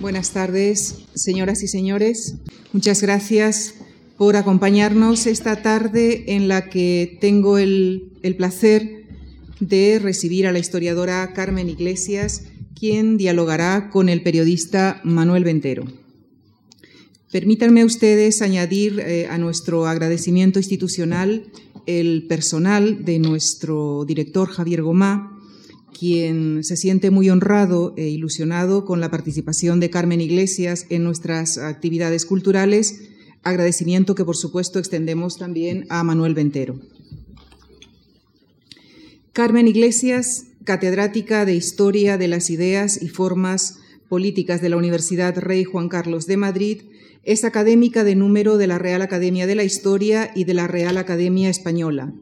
Buenas tardes, señoras y señores. Muchas gracias por acompañarnos esta tarde en la que tengo el, el placer de recibir a la historiadora Carmen Iglesias, quien dialogará con el periodista Manuel Ventero. Permítanme ustedes añadir eh, a nuestro agradecimiento institucional el personal de nuestro director Javier Gomá, quien se siente muy honrado e ilusionado con la participación de Carmen Iglesias en nuestras actividades culturales, agradecimiento que por supuesto extendemos también a Manuel Ventero. Carmen Iglesias, catedrática de Historia de las Ideas y Formas Políticas de la Universidad Rey Juan Carlos de Madrid, es académica de número de la Real Academia de la Historia y de la Real Academia Española.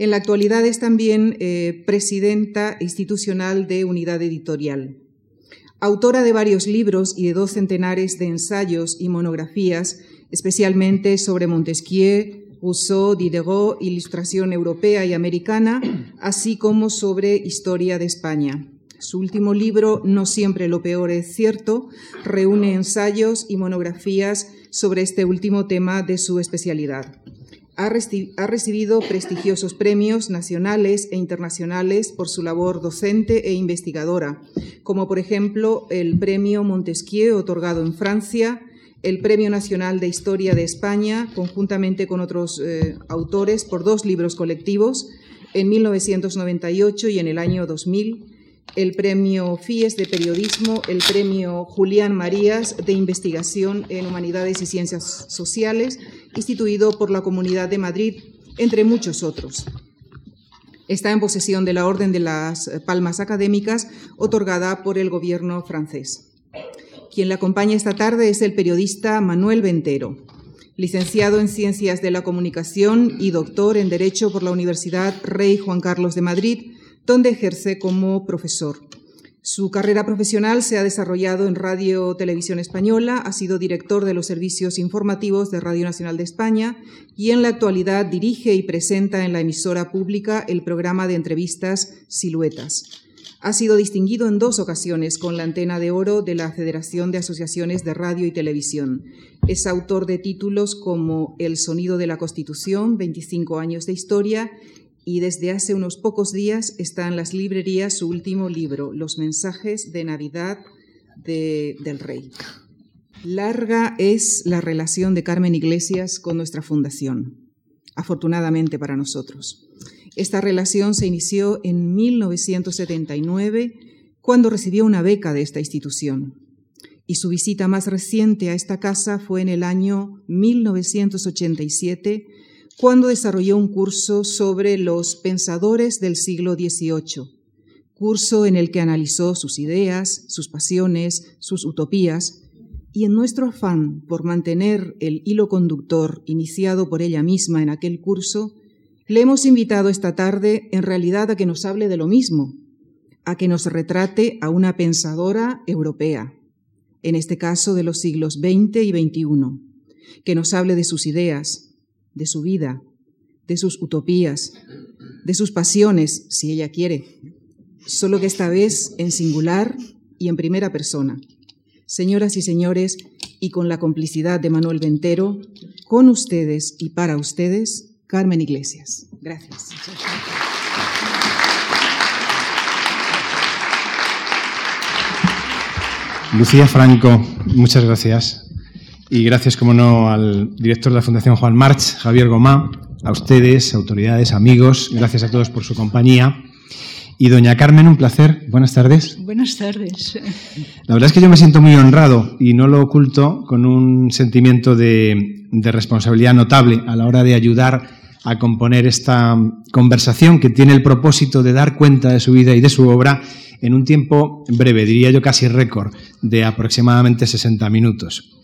En la actualidad es también eh, presidenta institucional de Unidad Editorial. Autora de varios libros y de dos centenares de ensayos y monografías, especialmente sobre Montesquieu, Rousseau, Diderot, Ilustración Europea y Americana, así como sobre Historia de España. Su último libro, No siempre lo peor es cierto, reúne ensayos y monografías sobre este último tema de su especialidad. Ha, recibido prestigiosos premios nacionales e internacionales por su labor docente e investigadora, como por ejemplo el Premio Montesquieu otorgado en Francia, el Premio Nacional de Historia de España, conjuntamente con otros eh, autores, por dos libros colectivos, en 1998 y en el año 2000, el Premio FIES de Periodismo, el Premio Julián Marías de Investigación en Humanidades y Ciencias Sociales, instituido por la Comunidad de Madrid, entre muchos otros. Está en posesión de la Orden de las Palmas Académicas, otorgada por el gobierno francés. Quien la acompaña esta tarde es el periodista Manuel Ventero, licenciado en Ciencias de la Comunicación y doctor en Derecho por la Universidad Rey Juan Carlos de Madrid, donde ejerce como profesor. Su carrera profesional se ha desarrollado en Radio Televisión Española, ha sido director de los servicios informativos de Radio Nacional de España y en la actualidad dirige y presenta en la emisora pública el programa de entrevistas Siluetas. Ha sido distinguido en dos ocasiones con la antena de oro de la Federación de Asociaciones de Radio y Televisión. Es autor de títulos como El sonido de la Constitución, 25 años de historia, y desde hace unos pocos días está en las librerías su último libro, Los mensajes de Navidad del Rey. Larga es la relación de Carmen Iglesias con nuestra fundación, afortunadamente para nosotros. Esta relación se inició en 1979, cuando recibió una beca de esta institución. Y su visita más reciente a esta casa fue en el año 1987, cuando desarrolló un curso sobre los pensadores del siglo XVIII, curso en el que analizó sus ideas, sus pasiones, sus utopías, y en nuestro afán por mantener el hilo conductor iniciado por ella misma en aquel curso, le hemos invitado esta tarde en realidad a que nos hable de lo mismo, a que nos retrate a una pensadora europea, en este caso de los siglos XX y XXI, que nos hable de sus ideas, de su vida, de sus utopías, de sus pasiones, si ella quiere, solo que esta vez en singular y en primera persona. Señoras y señores, y con la complicidad de Manuel Ventero, con ustedes y para ustedes, Carmen Iglesias. Gracias. Lucía Franco, muchas gracias. Y gracias, como no, al director de la Fundación Juan March, Javier Gomá, a ustedes, autoridades, amigos, gracias a todos por su compañía. Y doña Carmen, un placer. Buenas tardes. Buenas tardes. La verdad es que yo me siento muy honrado y no lo oculto con un sentimiento de, de responsabilidad notable a la hora de ayudar a componer esta conversación que tiene el propósito de dar cuenta de su vida y de su obra en un tiempo breve, diría yo casi récord, de aproximadamente 60 minutos.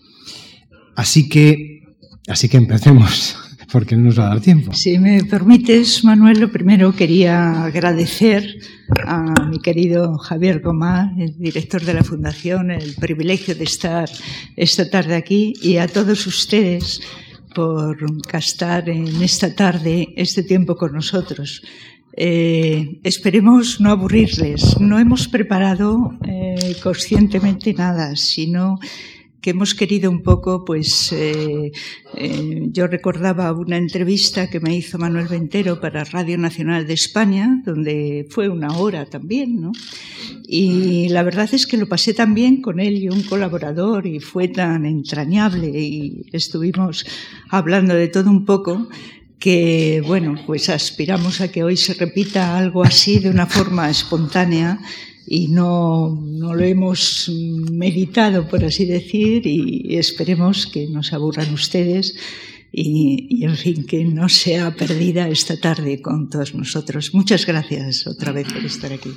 Así que, así que empecemos, porque no nos va a dar tiempo. Si me permites, Manuel, lo primero quería agradecer a mi querido Javier Gomá, el director de la Fundación, el privilegio de estar esta tarde aquí y a todos ustedes por gastar en esta tarde este tiempo con nosotros. Eh, esperemos no aburrirles. No hemos preparado eh, conscientemente nada, sino que hemos querido un poco, pues eh, eh, yo recordaba una entrevista que me hizo Manuel Ventero para Radio Nacional de España, donde fue una hora también, ¿no? Y la verdad es que lo pasé tan bien con él y un colaborador y fue tan entrañable y estuvimos hablando de todo un poco que, bueno, pues aspiramos a que hoy se repita algo así de una forma espontánea y no, no, lo hemos meditado, por así decir, y esperemos que nos aburran ustedes y, y, en fin, que no sea perdida esta tarde con todos nosotros. Muchas gracias otra vez por estar aquí.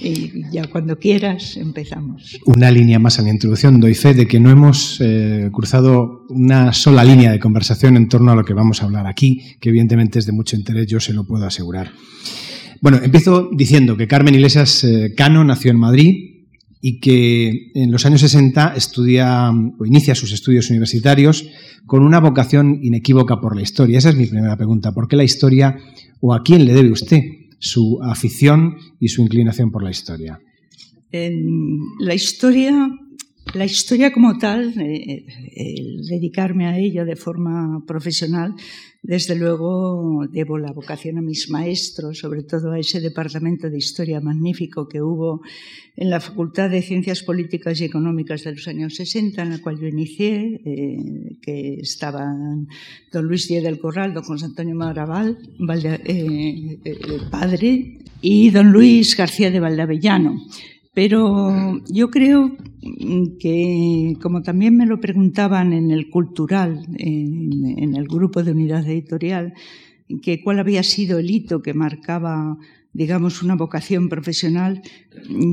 Y ya cuando quieras empezamos. Una línea más en la introducción. Doy fe de que no hemos eh, cruzado una sola línea de conversación en torno a lo que vamos a hablar aquí, que evidentemente es de mucho interés, yo se lo puedo asegurar. Bueno, empiezo diciendo que Carmen Iglesias eh, Cano nació en Madrid y que en los años 60 estudia o inicia sus estudios universitarios con una vocación inequívoca por la historia. Esa es mi primera pregunta. ¿Por qué la historia o a quién le debe usted su afición y su inclinación por la historia? La historia la historia como tal, eh, el dedicarme a ello de forma profesional, desde luego debo la vocación a mis maestros, sobre todo a ese departamento de historia magnífico que hubo en la Facultad de Ciencias Políticas y Económicas de los años 60, en la cual yo inicié, eh, que estaban don Luis Díaz del Corral, don José Antonio Maraval, eh, padre, y don Luis García de Valdavellano. Pero yo creo que, como también me lo preguntaban en el cultural, en, el grupo de unidad editorial, que cuál había sido el hito que marcaba, digamos, una vocación profesional,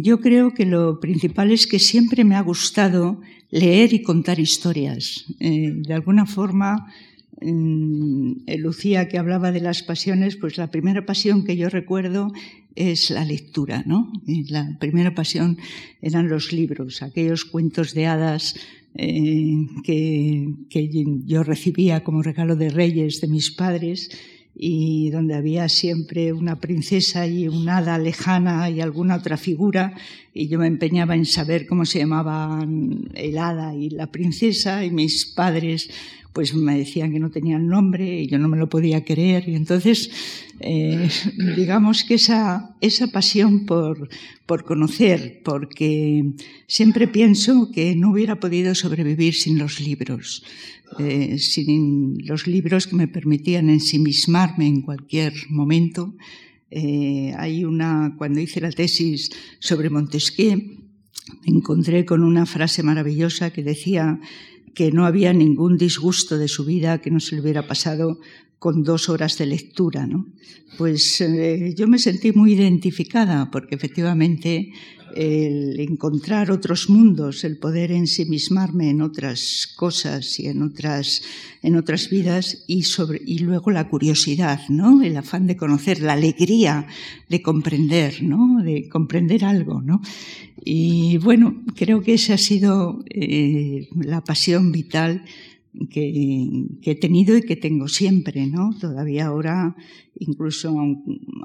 yo creo que lo principal es que siempre me ha gustado leer y contar historias. Eh, de alguna forma, Lucía que hablaba de las pasiones, pues la primera pasión que yo recuerdo es la lectura, ¿no? La primera pasión eran los libros, aquellos cuentos de hadas eh, que yo recibía como regalo de reyes de mis padres y donde había siempre una princesa y un hada lejana y alguna otra figura, y yo me empeñaba en saber cómo se llamaban el hada y la princesa, y mis padres pues me decían que no tenían nombre y yo no me lo podía creer. Y entonces, eh, digamos que esa, esa pasión por, por conocer, porque siempre pienso que no hubiera podido sobrevivir sin los libros, eh, sin los libros que me permitían ensimismarme en cualquier momento. Eh, hay una, cuando hice la tesis sobre Montesquieu, me encontré con una frase maravillosa que decía, que no había ningún disgusto de su vida que no se le hubiera pasado con dos horas de lectura, ¿no? Pues eh, yo me sentí muy identificada porque efectivamente el encontrar otros mundos, el poder ensimismarme en otras cosas y en otras, en otras vidas y, sobre, y luego la curiosidad, ¿no? el afán de conocer, la alegría de comprender, ¿no? de comprender algo. ¿no? Y bueno, creo que esa ha sido eh, la pasión vital que, he tenido y que tengo siempre, ¿no? Todavía ahora, incluso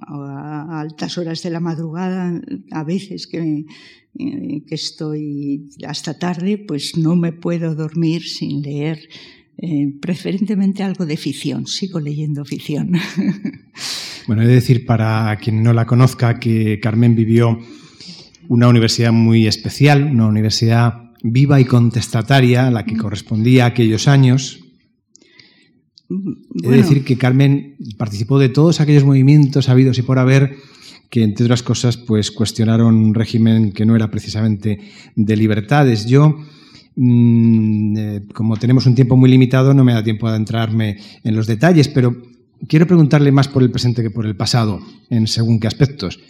a, altas horas de la madrugada, a veces que, eh, que estoy hasta tarde, pues no me puedo dormir sin leer eh, preferentemente algo de ficción. Sigo leyendo ficción. Bueno, he de decir para quien no la conozca que Carmen vivió una universidad muy especial, una universidad viva y contestataria a la que correspondía a aquellos años. Bueno. He de decir que Carmen participó de todos aquellos movimientos habidos y por haber que, entre otras cosas, pues cuestionaron un régimen que no era precisamente de libertades. Yo, mmm, eh, como tenemos un tiempo muy limitado, no me da tiempo de adentrarme en los detalles, pero quiero preguntarle más por el presente que por el pasado, en según qué aspectos.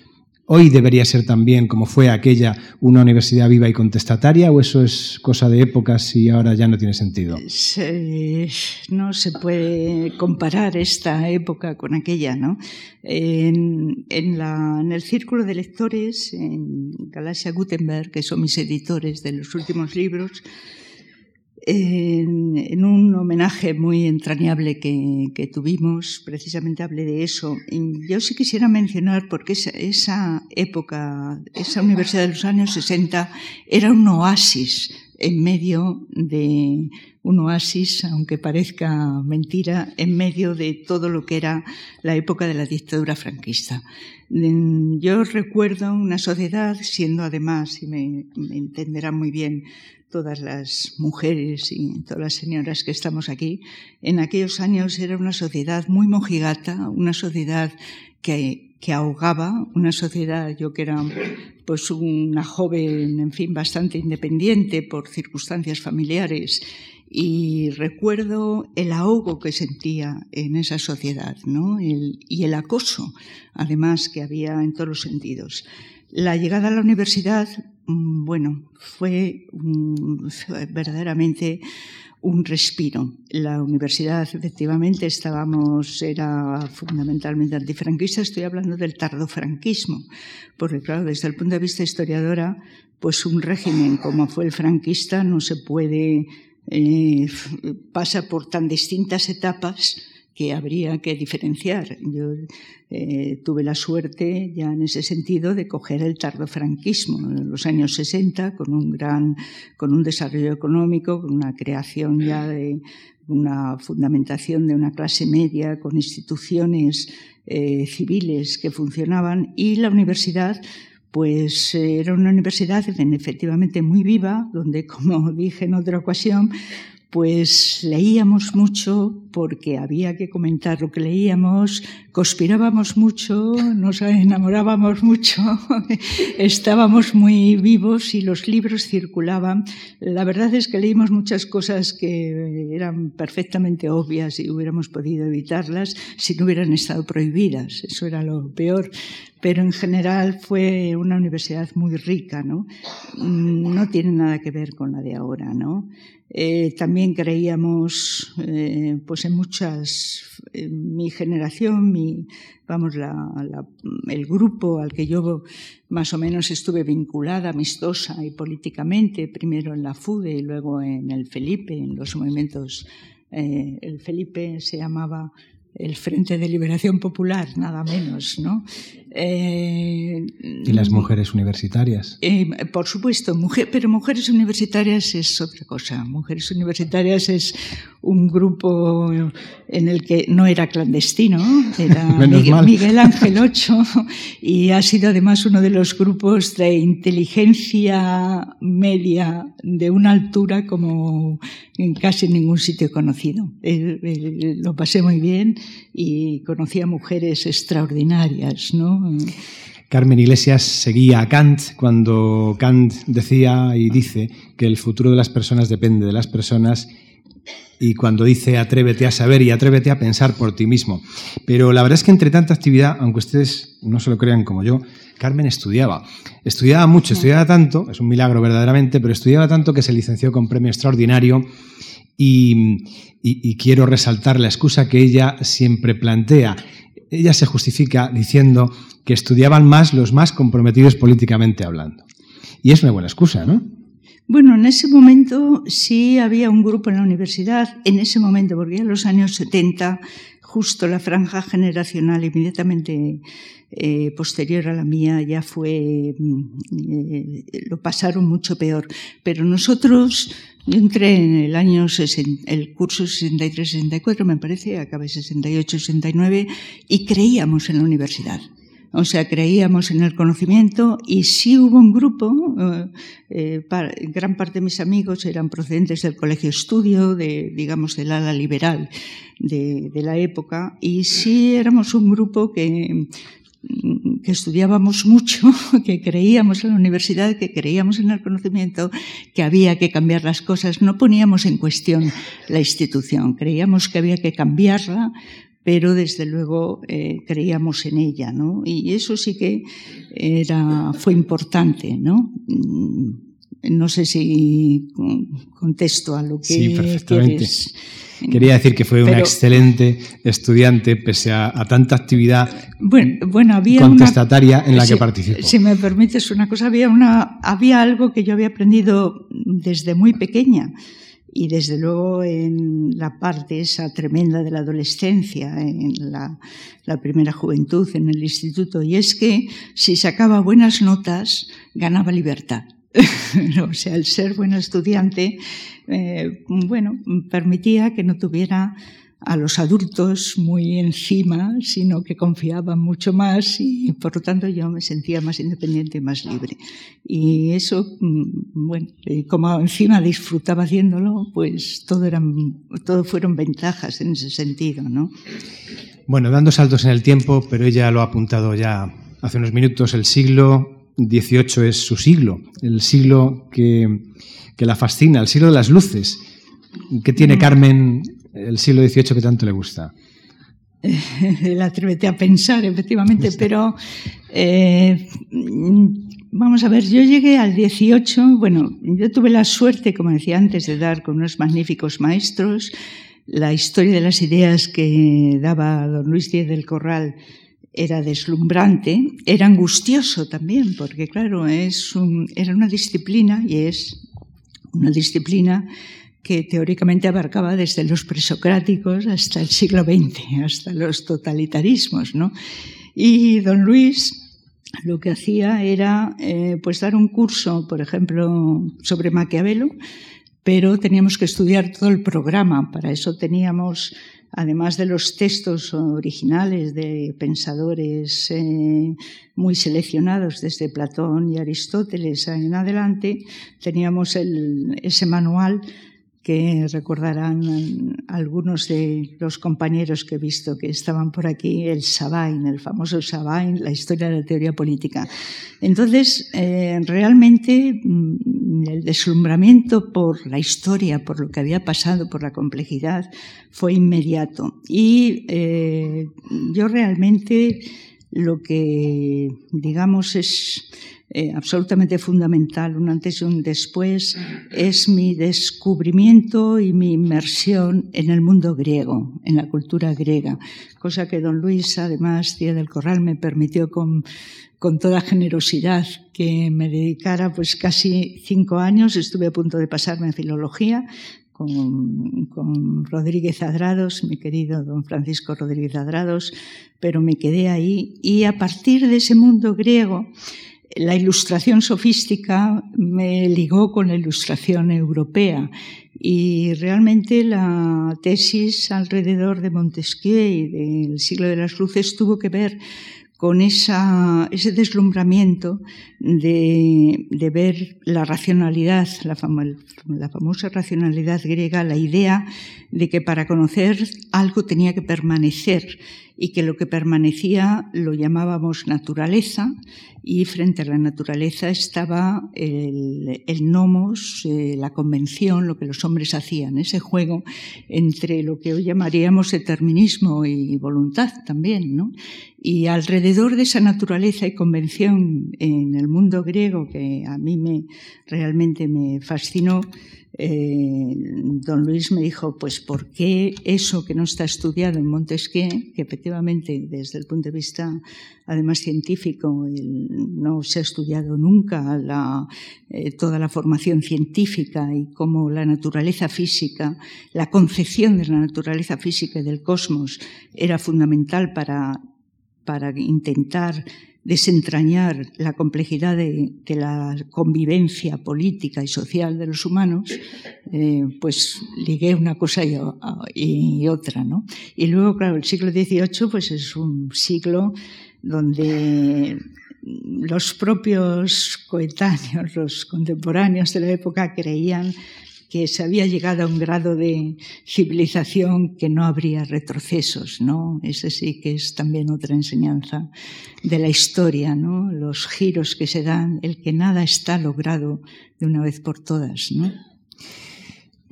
¿Hoy debería ser también, como fue aquella, una universidad viva y contestataria o eso es cosa de épocas y ahora ya no tiene sentido? Se, no se puede comparar esta época con aquella, ¿no? En, el círculo de lectores, en Galaxia Gutenberg, que son mis editores de los últimos libros, en, un homenaje muy entrañable que, tuvimos, precisamente hablé de eso. yo sí quisiera mencionar, porque esa, época, esa universidad de los años 60 era un oasis en medio de un oasis, aunque parezca mentira, en medio de todo lo que era la época de la dictadura franquista. Yo recuerdo una sociedad, siendo además, y me, me entenderán muy bien, todas las mujeres y todas las señoras que estamos aquí, en aquellos años era una sociedad muy mojigata, una sociedad que, que ahogaba, una sociedad, yo que era pues una joven, en fin, bastante independiente por circunstancias familiares y recuerdo el ahogo que sentía en esa sociedad ¿no? y el acoso, además, que había en todos los sentidos. La llegada a la universidad Mm, bueno, fue verdaderamente un respiro. La universidad, efectivamente, estábamos, era fundamentalmente antifranquista, estoy hablando del tardofranquismo, porque claro, desde el punto de vista historiadora, pues un régimen como fue el franquista no se puede, eh, pasa por tan distintas etapas que habría que diferenciar. Yo eh, tuve la suerte ya en ese sentido de coger el tardofranquismo en los años 60 con un gran, con un desarrollo económico, con una creación ya de una fundamentación de una clase media, con instituciones eh, civiles que funcionaban y la universidad pues era una universidad efectivamente muy viva, donde, como dije en otra ocasión, pues leíamos mucho porque había que comentar lo que leíamos, conspirábamos mucho, nos enamorábamos mucho, estábamos muy vivos y los libros circulaban. La verdad es que leímos muchas cosas que eran perfectamente obvias y hubiéramos podido evitarlas si no hubieran estado prohibidas. Eso era lo peor. Pero en general fue una universidad muy rica, ¿no? No tiene nada que ver con la de ahora, ¿no? Eh, también creíamos eh, pues en muchas, mi generación, mi, vamos, el grupo al que yo más o menos estuve vinculada, amistosa y políticamente, primero en la FUDE y luego en el Felipe, en los movimientos, eh, el Felipe se llamaba el Frente de Liberación Popular, nada menos, ¿no? Eh, ¿Y las mujeres universitarias? Eh, por supuesto, mujer, pero mujeres universitarias es otra cosa. Mujeres universitarias es un grupo en el que no era clandestino, era Miguel, Ángel Ocho, y ha sido además uno de los grupos de inteligencia media de una altura como en casi ningún sitio conocido. Eh, lo pasé muy bien y conocí a mujeres extraordinarias, ¿no? Carmen Iglesias seguía a Kant cuando Kant decía y dice que el futuro de las personas depende de las personas y cuando dice atrévete a saber y atrévete a pensar por ti mismo. Pero la verdad es que entre tanta actividad, aunque ustedes no se lo crean como yo, Carmen estudiaba. Estudiaba mucho, estudiaba tanto, es un milagro verdaderamente, pero estudiaba tanto que se licenció con premio extraordinario y, y quiero resaltar la excusa que ella siempre plantea ella se justifica diciendo que estudiaban más los más comprometidos políticamente hablando. Y es una buena excusa, ¿no? Bueno, en ese momento sí había un grupo en la universidad, en ese momento, porque en los años 70, justo la franja generacional inmediatamente eh, posterior a la mía ya fue, mm, eh, lo pasaron mucho peor. Pero nosotros, yo entré en el año, el curso 63-64, me parece, acabé 68-69, y creíamos en la universidad. O sea, creíamos en el conocimiento y sí hubo un grupo, eh, eh gran parte de mis amigos eran procedentes del colegio estudio, de, digamos, del ala liberal de, de la época, y sí éramos un grupo que que estudiábamos mucho, que creíamos en la universidad, que creíamos en el conocimiento, que había que cambiar las cosas. No poníamos en cuestión la institución, creíamos que había que cambiarla, pero desde luego eh, creíamos en ella, ¿no? Y eso sí que era, fue importante, ¿no? No sé si contesto a lo que sí, perfectamente. Quería decir que fue una excelente estudiante, pese a, tanta actividad bueno, había contestataria en la que participó. Si me permites una cosa, había, una, había algo que yo había aprendido desde muy pequeña y desde luego en la parte esa tremenda de la adolescencia, en la, primera juventud, en el instituto, y es que si sacaba buenas notas, ganaba libertad. o sea, el ser buen estudiante, eh, bueno, permitía que no tuviera a los adultos muy encima, sino que confiaban mucho más y por lo tanto yo me sentía más independiente y más libre. Y eso, mm, bueno, eh, como encima disfrutaba haciéndolo, pues todo, eran, todo fueron ventajas en ese sentido, ¿no? Bueno, dando saltos en el tiempo, pero ella lo ha apuntado ya hace unos minutos, el siglo XVIII es su siglo, el siglo que, que la fascina, el siglo de las luces. ¿Qué tiene mm. Carmen el siglo XVIII que tanto le gusta? el atrévete a pensar, efectivamente, pero eh, vamos a ver, yo llegué al 18, bueno, yo tuve la suerte, como decía antes, de dar con unos magníficos maestros. La historia de las ideas que daba don Luis Díez del Corral era deslumbrante, era angustioso también, porque claro, es era una disciplina y es una disciplina que teóricamente abarcaba desde los presocráticos hasta el siglo XX, hasta los totalitarismos, ¿no? Y don Luis lo que hacía era eh, pues dar un curso, por ejemplo, sobre Maquiavelo, pero teníamos que estudiar todo el programa. Para eso teníamos, además de los textos originales de pensadores eh, muy seleccionados desde Platón y Aristóteles en adelante, teníamos ese manual que recordarán algunos de los compañeros que he visto que estaban por aquí, el Sabain, el famoso Sabain, la historia de la teoría política. Entonces, eh, realmente mm, el deslumbramiento por la historia, por lo que había pasado, por la complejidad, fue inmediato. Y eh, yo realmente lo que, digamos, es eh, absolutamente fundamental, un antes y un después, es mi descubrimiento y mi inmersión en el mundo griego, en la cultura griega, cosa que don Luis, además, Día del Corral, me permitió con, con toda generosidad que me dedicara pues casi cinco años, estuve a punto de pasarme a filología, con, con, Rodríguez Adrados, mi querido don Francisco Rodríguez Adrados, pero me quedé ahí. Y a partir de ese mundo griego la ilustración sofística me ligó con la ilustración europea y realmente la tesis alrededor de Montesquieu y del siglo de las luces tuvo que ver con ese deslumbramiento de, de, ver la racionalidad, la, la, famosa racionalidad griega, la idea de que para conocer algo tenía que permanecer y que lo que permanecía lo llamábamos naturaleza y frente a la naturaleza estaba el, nomos, eh, la convención, lo que los hombres hacían, ese juego entre lo que hoy llamaríamos determinismo y voluntad también, ¿no? Y alrededor de esa naturaleza y convención en el mundo griego que a mí me realmente me fascinó, eh, don Luis me dijo, pues ¿por qué eso que no está estudiado en Montesquieu, que efectivamente desde el punto de vista además científico no se ha estudiado nunca eh, toda la formación científica y cómo la naturaleza física, la concepción de la naturaleza física y del cosmos era fundamental para, para intentar desentrañar la complejidad de, la convivencia política y social de los humanos, eh, pues ligué una cosa y, otra, ¿no? Y luego, claro, el siglo XVIII pues es un siglo donde los propios coetáneos, los contemporáneos de la época creían que se había llegado a un grado de civilización que no habría retrocesos, ¿no? Ese sí que es también otra enseñanza de la historia, ¿no? Los giros que se dan, el que nada está logrado de una vez por todas, ¿no?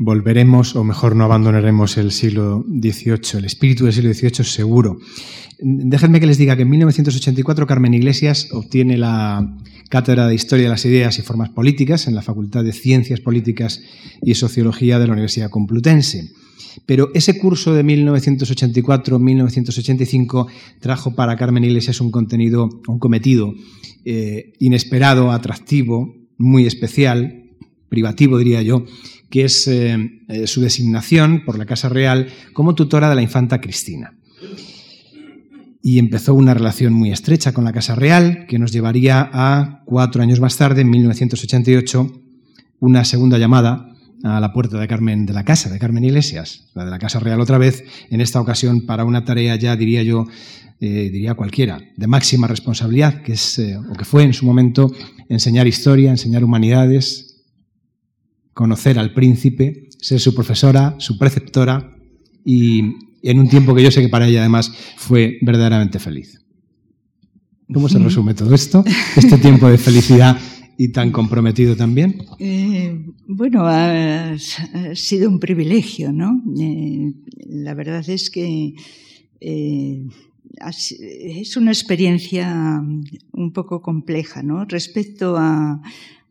Volveremos, o mejor no abandonaremos el siglo XVIII, el espíritu del siglo XVIII seguro. Déjenme que les diga que en 1984 Carmen Iglesias obtiene la cátedra de Historia de las Ideas y Formas Políticas en la Facultad de Ciencias Políticas y Sociología de la Universidad Complutense. Pero ese curso de 1984-1985 trajo para Carmen Iglesias un contenido, un cometido eh, inesperado, atractivo, muy especial, privativo diría yo, que es eh, eh, su designación por la Casa Real como tutora de la infanta Cristina. Y empezó una relación muy estrecha con la Casa Real, que nos llevaría a cuatro años más tarde, en 1988, una segunda llamada a la puerta de Carmen de la Casa, de Carmen Iglesias, la de la Casa Real otra vez, en esta ocasión para una tarea ya, diría yo, eh, diría cualquiera, de máxima responsabilidad, que es, o que fue en su momento, enseñar historia, enseñar humanidades, conocer al príncipe, ser su profesora, su preceptora, y en un tiempo que yo sé que para ella además fue verdaderamente feliz. ¿Cómo se resume todo esto? Este tiempo de felicidad y tan comprometido también? Eh, bueno, ha, sido un privilegio, ¿no? Eh, la verdad es que eh, es una experiencia un poco compleja, ¿no? Respecto a,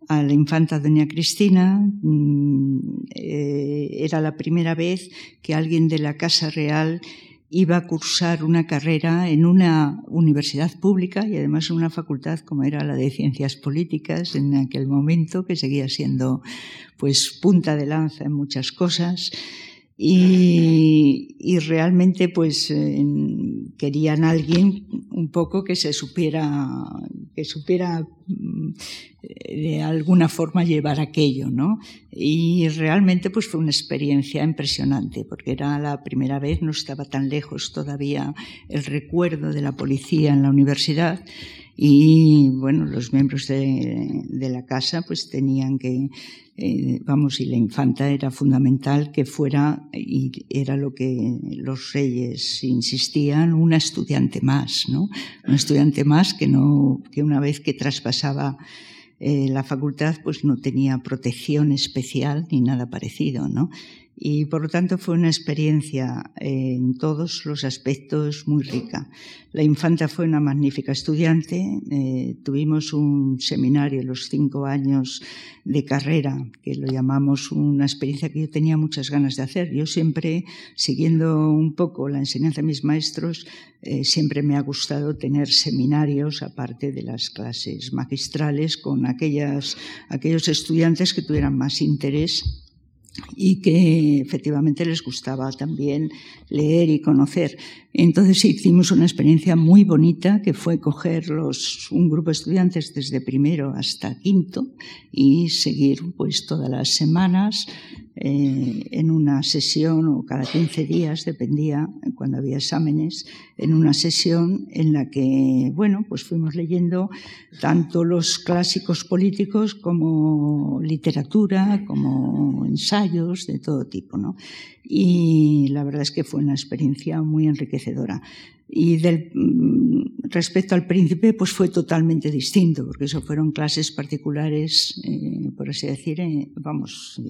a la infanta doña Cristina, mm, era la primera vez que alguien de la Casa Real iba a cursar una carrera en una universidad pública y además en una facultad como era la de Ciencias Políticas en aquel momento, que seguía siendo pues punta de lanza en muchas cosas. Y, realmente pues querían alguien un poco que se supiera que supiera mm, de alguna forma llevar aquello, ¿no? Y realmente pues fue una experiencia impresionante porque era la primera vez, no estaba tan lejos todavía el recuerdo de la policía en la universidad y bueno, los miembros de, de la casa pues tenían que, eh, vamos, y la infanta era fundamental que fuera, y era lo que los reyes insistían, una estudiante más, ¿no? Una estudiante más que no, que una vez que traspasaba eh, la facultad pues no tenía protección especial ni nada parecido, ¿no? Y por lo tanto fue una experiencia eh, en todos los aspectos muy rica. La infanta fue una magnífica estudiante, eh, tuvimos un seminario los cinco años de carrera, que lo llamamos una experiencia que yo tenía muchas ganas de hacer. Yo siempre, siguiendo un poco la enseñanza de mis maestros, eh, siempre me ha gustado tener seminarios, aparte de las clases magistrales, con aquellas, aquellos estudiantes que tuvieran más interés y que efectivamente les gustaba también leer y conocer. Entonces hicimos una experiencia muy bonita que fue coger los, un grupo de estudiantes desde primero hasta quinto y seguir pues todas las semanas eh, en una sesión o cada 15 días, dependía cuando había exámenes, en una sesión en la que, bueno, pues fuimos leyendo tanto los clásicos políticos como literatura, como ensayos de todo tipo, ¿no? Y la verdad es que fue una experiencia muy enriquecedora. Y del, mm, respecto al príncipe, pues fue totalmente distinto, porque eso fueron clases particulares, eh, por así decir, eh, vamos,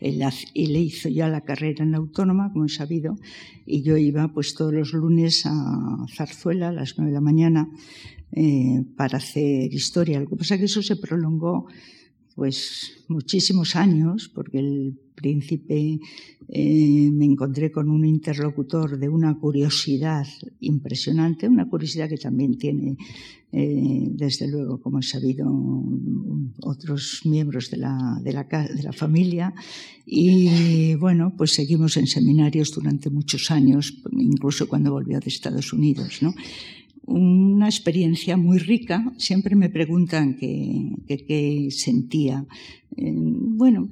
él, él, hizo ya la carrera en la autónoma, como he sabido, y yo iba pues todos los lunes a Zarzuela a las nueve de la mañana eh, para hacer historia. Lo que pasa es que eso se prolongó pues muchísimos años, porque el príncipe eh, me encontré con un interlocutor de una curiosidad impresionante, una curiosidad que también tiene, eh, desde luego, como he sabido, otros miembros de la, de, la, de la familia. Y bueno, pues seguimos en seminarios durante muchos años, incluso cuando volvió de Estados Unidos, ¿no? Una experiencia muy rica. Siempre me preguntan qué, sentía. Eh, bueno,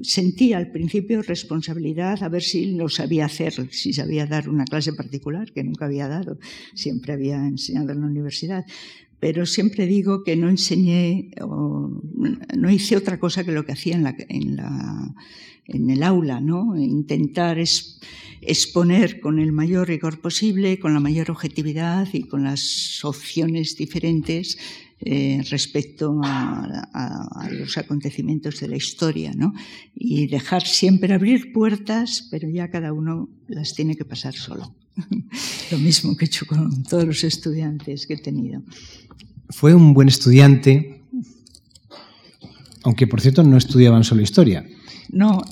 sentía al principio responsabilidad a ver si lo sabía hacer, si sabía dar una clase particular, que nunca había dado, siempre había enseñado en la universidad. Pero siempre digo que no enseñé, o no hice otra cosa que lo que hacía en, la, en, la, en el aula, ¿no? Intentar exponer con el mayor rigor posible, con la mayor objetividad y con las opciones diferentes eh, respecto a, los acontecimientos de la historia, ¿no? Y dejar siempre abrir puertas, pero ya cada uno las tiene que pasar solo. Lo mismo que he hecho con todos los estudiantes que he tenido. Fue un buen estudiante, aunque por cierto no estudiaban solo historia, No,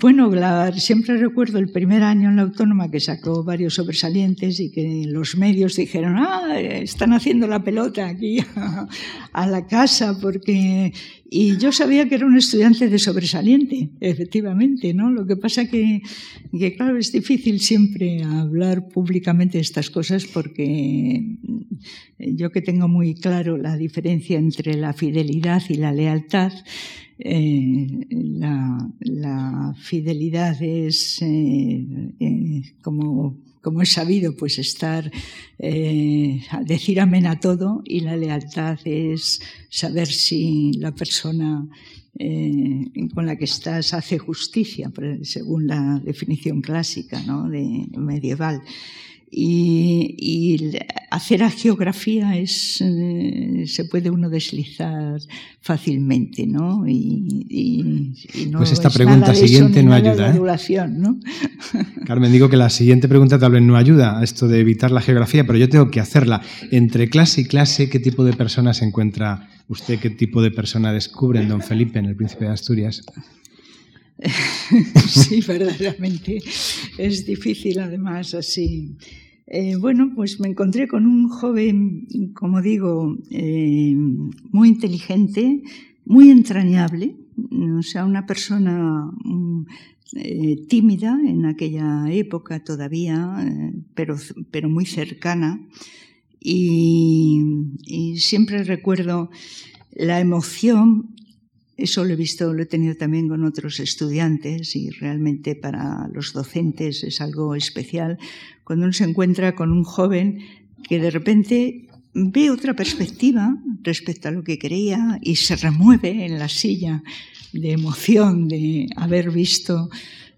bueno, siempre recuerdo el primer año en la autónoma que sacó varios sobresalientes y que los medios dijeron, ah, están haciendo la pelota aquí a, la casa porque... Y yo sabía que era un estudiante de sobresaliente, efectivamente, ¿no? Lo que pasa que, que claro, es difícil siempre hablar públicamente de estas cosas porque yo que tengo muy claro la diferencia entre la fidelidad y la lealtad, eh, la, fidelidad es, eh, eh, como, como, es sabido, pues estar, decir amén a todo y la lealtad es saber si la persona con la que estás hace justicia, según la definición clásica ¿no? de medieval. Y, hacer a geografía es, eh, se puede uno deslizar fácilmente, ¿no? Y, no pues esta pregunta siguiente no ayuda. ¿eh? ¿no? Carmen, digo que la siguiente pregunta tal vez no ayuda a esto de evitar la geografía, pero yo tengo que hacerla. Entre clase y clase, ¿qué tipo de persona se encuentra usted? ¿Qué tipo de persona descubre en Don Felipe, en el Príncipe de Asturias? sí, verdaderamente es difícil además así eh, bueno, pues me encontré con un joven, como digo, eh, muy inteligente, muy entrañable, o sea, una persona mm, eh, tímida en aquella época todavía, pero, pero muy cercana. Y, y siempre recuerdo la emoción eso lo he visto, lo he tenido también con otros estudiantes y realmente para los docentes es algo especial cuando uno se encuentra con un joven que de repente ve otra perspectiva respecto a lo que creía y se remueve en la silla de emoción de haber visto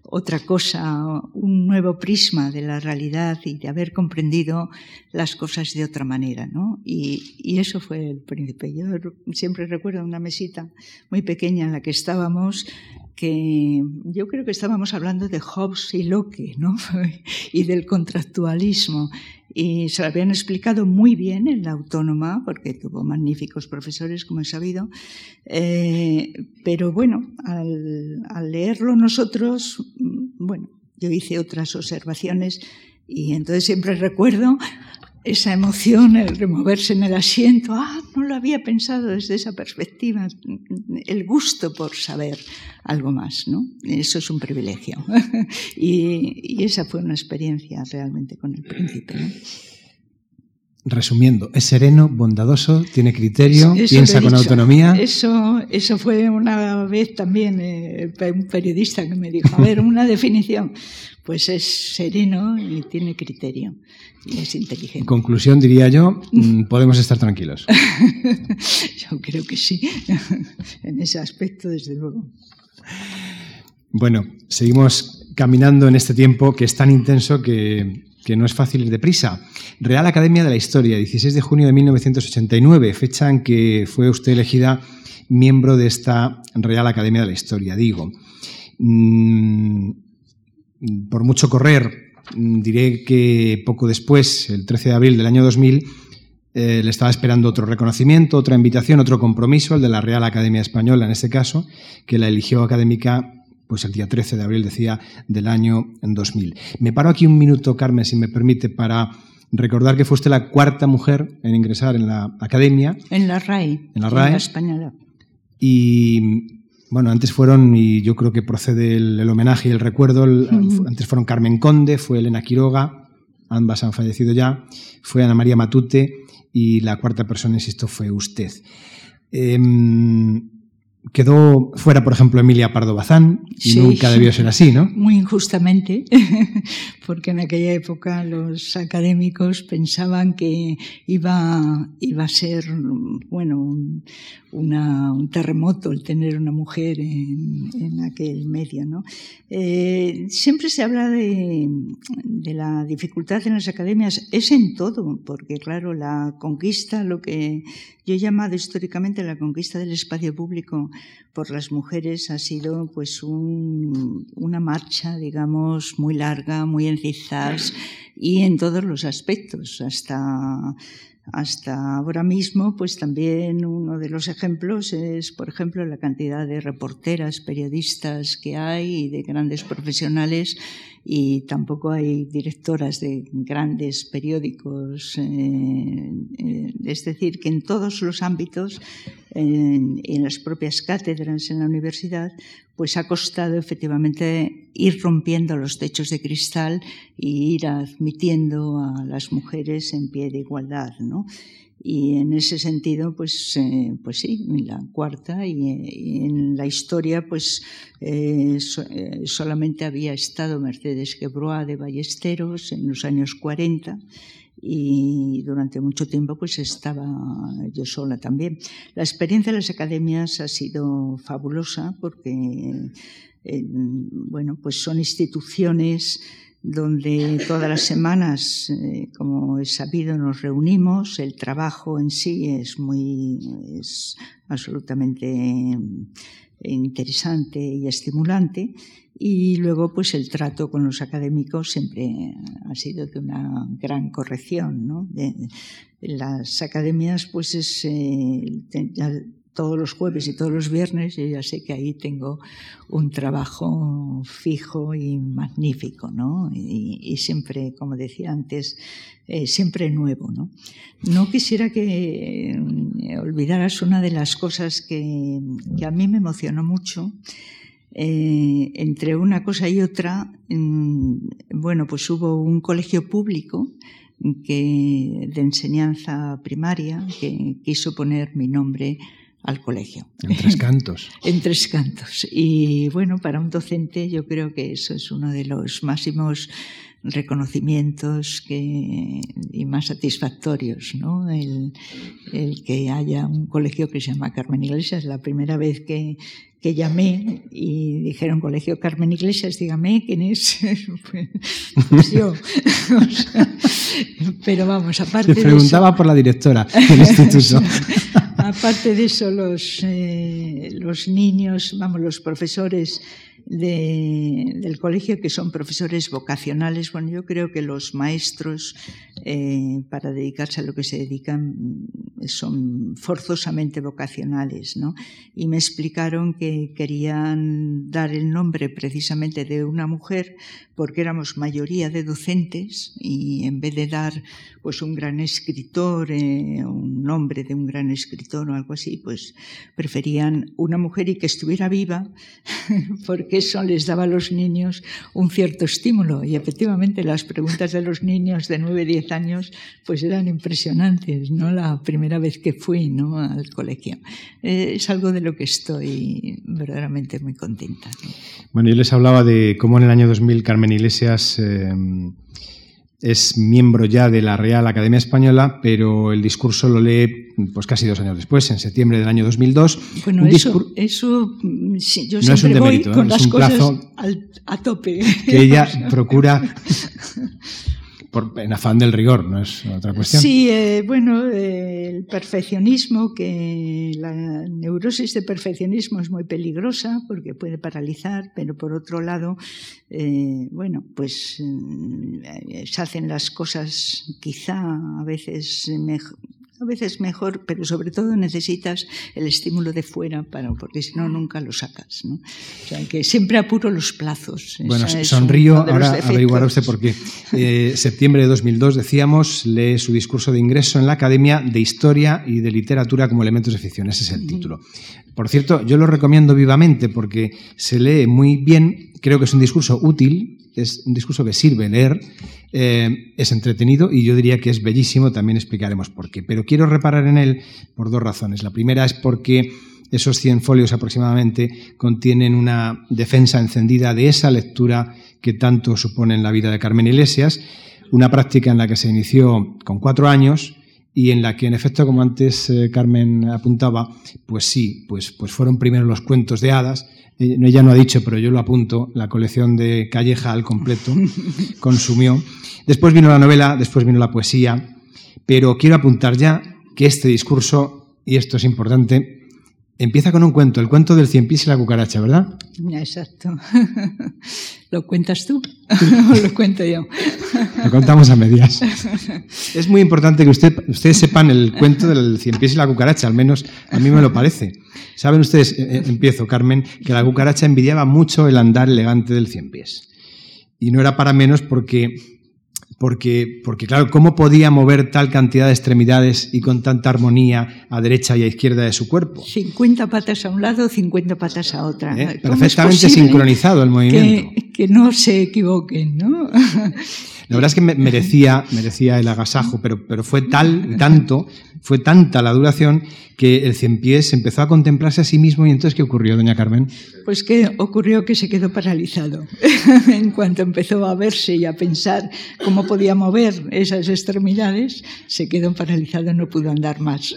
otra cosa, un nuevo prisma de la realidad y de haber comprendido las cosas de otra manera, ¿no? Y, eso fue el príncipe. Yo siempre recuerdo una mesita muy pequeña en la que estábamos que yo creo que estábamos hablando de Hobbes y Locke, ¿no? y del contractualismo. Y se lo habían explicado muy bien en la autónoma, porque tuvo magníficos profesores, como he sabido. Eh, pero bueno, al, al leerlo nosotros, bueno, yo hice otras observaciones y entonces siempre recuerdo esa emoción, el removerse en el asiento, ah, no lo había pensado desde esa perspectiva, el gusto por saber algo más, ¿no? Eso es un privilegio. y, esa fue una experiencia realmente con el príncipe. Resumiendo, es sereno, bondadoso, tiene criterio, piensa con autonomía. Eso, eso fue una vez también eh, un periodista que me dijo, a ver, una definición. Pues es sereno y tiene criterio y es inteligente. En conclusión, diría yo, mm, podemos estar tranquilos. yo creo que sí, en ese aspecto, desde luego. Bueno, seguimos caminando en este tiempo que es tan intenso que que no es fácil ir deprisa. Real Academia de la Historia, 16 de junio de 1989, fecha en que fue usted elegida miembro de esta Real Academia de la Historia. Digo, mm, por mucho correr, mm, diré que poco después, el 13 de abril del año 2000, eh, le estaba esperando otro reconocimiento, otra invitación, otro compromiso, el de la Real Academia Española en este caso, que la eligió académica pues el día 13 de abril, decía, del año 2000. Me paro aquí un minuto, Carmen, si me permite, para recordar que fue usted la cuarta mujer en ingresar en la academia. En la RAE. En la RAE. En la española. Y bueno, antes fueron, y yo creo que procede el, homenaje y el recuerdo, antes fueron Carmen Conde, fue Elena Quiroga, ambas han fallecido ya, fue Ana María Matute y la cuarta persona, insisto, fue usted. Em, Quedó fuera, por ejemplo, Emilia Pardo Bazán, y nunca debió ser así, ¿no? Muy injustamente, porque en aquella época los académicos pensaban que iba, iba a ser, bueno, un, un terremoto el tener una mujer en, en aquel medio, ¿no? Eh, siempre se habla de, de la dificultad en las academias, es en todo, porque claro, la conquista, lo que yo he llamado históricamente la conquista del espacio público por las mujeres ha sido pues una marcha, digamos, muy larga, muy en y en todos los aspectos, hasta hasta ahora mismo, pues también uno de los ejemplos es, por ejemplo, la cantidad de reporteras, periodistas que hay y de grandes profesionales y tampoco hay directoras de grandes periódicos. Eh, eh, es decir, que en todos los ámbitos, en, en, las propias cátedras en la universidad, pues ha costado efectivamente ir rompiendo los techos de cristal y ir admitiendo a las mujeres en pie de igualdad, ¿no? Y en ese sentido, pues, eh, pues sí, la cuarta y, en la historia, pues eh, eh, solamente había estado Mercedes Gebroa de Ballesteros en los años 40 y durante mucho tiempo pues estaba yo sola también. La experiencia de las academias ha sido fabulosa porque bueno, pues son instituciones donde todas las semanas, eh, como es sabido, nos reunimos. El trabajo en sí es muy, es absolutamente interesante y estimulante. Y luego, pues el trato con los académicos siempre ha sido de una gran corrección, ¿no? las academias, pues es, eh, todos los jueves y todos los viernes, yo ya sé que ahí tengo un trabajo fijo y magnífico, ¿no? Y, siempre, como decía antes, eh, siempre nuevo, ¿no? No quisiera que eh, olvidaras una de las cosas que, a mí me emocionó mucho. Eh, entre una cosa y otra, mm, bueno, pues hubo un colegio público que, de enseñanza primaria que quiso poner mi nombre al colegio. En tres cantos. en tres cantos. Y bueno, para un docente yo creo que eso es uno de los máximos reconocimientos que, y más satisfactorios, ¿no? El, el, que haya un colegio que se llama Carmen Iglesias. La primera vez que, que llamé y dijeron Colegio Carmen Iglesias, dígame quién es. pues yo. pero vamos, aparte. Te preguntaba por la directora del instituto. Aparte de eso, los, eh, los niños, vamos, los profesores del colegio que son profesores vocacionales. Bueno, yo creo que los maestros eh, para dedicarse a lo que se dedican son forzosamente vocacionales, ¿no? Y me explicaron que querían dar el nombre precisamente de una mujer porque éramos mayoría de docentes y en vez de dar pues un gran escritor, eh, un nombre de un gran escritor o algo así, pues preferían una mujer y que estuviera viva porque eso les daba a los niños un cierto estímulo. Y efectivamente las preguntas de los niños de 9, 10 años pues eran impresionantes, ¿no? La primera vez que fui ¿no? al colegio. Eh, es algo de lo que estoy verdaderamente muy contenta. Bueno, yo les hablaba de cómo en el año 2000 Carmen Iglesias... Eh, es miembro ya de la Real Academia Española, pero el discurso lo lee pues casi dos años después, en septiembre del año 2002. Bueno, eso, eso sí, yo no es un demérito, voy con ¿eh? es un plazo a tope. Que ella procura en afán del rigor, no es otra cuestión. Sí, eh, bueno, eh, el perfeccionismo, que la neurosis de perfeccionismo es muy peligrosa porque puede paralizar, pero por otro lado, eh, bueno, pues se hacen las cosas quizá a veces mejor, a veces mejor, pero sobre todo necesitas el estímulo de fuera, para, porque si no, nunca lo sacas. ¿no? O sea, que siempre apuro los plazos. Bueno, sonrío, ahora averiguará usted por qué. Eh, septiembre de 2002, decíamos, lee su discurso de ingreso en la Academia de Historia y de Literatura como elementos de ficción. Ese es el título. Por cierto, yo lo recomiendo vivamente porque se lee muy bien, creo que es un discurso útil, es un discurso que sirve leer, eh, es entretenido y yo diría que es bellísimo, también explicaremos por qué. Pero quiero reparar en él por dos razones. La primera es porque esos 100 folios aproximadamente contienen una defensa encendida de esa lectura que tanto supone en la vida de Carmen Iglesias, una práctica en la que se inició con cuatro años y en la que, en efecto, como antes eh, Carmen apuntaba, pues sí, pues, pues fueron primero los cuentos de hadas, eh, ella no ha dicho, pero yo lo apunto, la colección de Calleja al completo consumió. Después vino la novela, después vino la poesía, pero quiero apuntar ya que este discurso, y esto es importante, Empieza con un cuento, el cuento del cien pies y la cucaracha, ¿verdad? Exacto. ¿Lo cuentas tú o lo cuento yo? Lo contamos a medias. Es muy importante que usted, ustedes sepan el cuento del cien pies y la cucaracha, al menos a mí me lo parece. Saben ustedes, eh, eh, empiezo, Carmen, que la cucaracha envidiaba mucho el andar elegante del cien pies. Y no era para menos porque porque, porque, claro, ¿cómo podía mover tal cantidad de extremidades y con tanta armonía a derecha y a izquierda de su cuerpo? 50 patas a un lado, 50 patas a otra. ¿Eh? Perfectamente sincronizado el movimiento. Que, que, no se equivoquen, ¿no? La verdad es que merecía, merecía el agasajo, pero, pero fue tal, tanto, fue tanta la duración que el cien pies empezó a contemplarse a sí mismo y entonces ¿qué ocurrió, doña Carmen? Pues que ocurrió que se quedó paralizado. en cuanto empezó a verse y a pensar cómo podía mover esas extremidades, se quedó paralizado, no pudo andar más.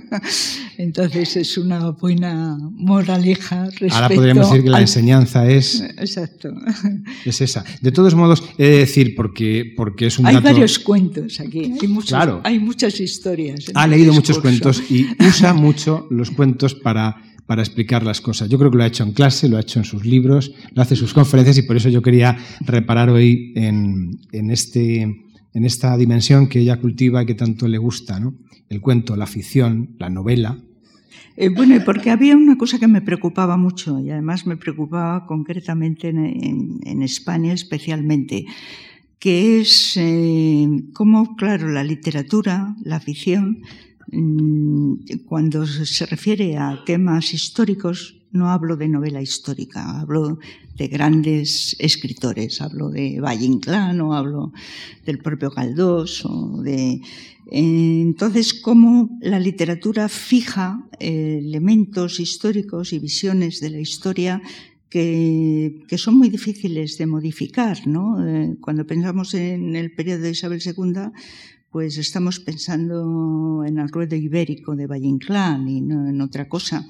entonces es una buena moraleja respecto Ahora podríamos decir que la enseñanza es... Exacto. Es esa. De todos modos, he de decir, porque, porque es un Hay varios cuentos aquí, hay, muchos, claro. hay muchas historias. Ha leído muchos cuentos y usa mucho los cuentos para, para explicar las cosas. Yo creo que lo ha hecho en clase, lo ha hecho en sus libros, lo hace en sus conferencias y por eso yo quería reparar hoy en, en, este, en esta dimensión que ella cultiva y que tanto le gusta, ¿no? El cuento, la ficción, la novela. Eh, bueno, porque había una cosa que me preocupaba mucho y además me preocupaba concretamente en, en, en España especialmente, que es eh, cómo, claro, la literatura, la ficción, cuando se refiere a temas históricos, no hablo de novela histórica, hablo de grandes escritores, hablo de Valle Inclán o hablo del propio Galdós o de entonces, cómo la literatura fija eh, elementos históricos y visiones de la historia que, que, son muy difíciles de modificar, ¿no? Eh, cuando pensamos en el periodo de Isabel II, pues estamos pensando en el ruedo ibérico de Valle Inclán y no en otra cosa.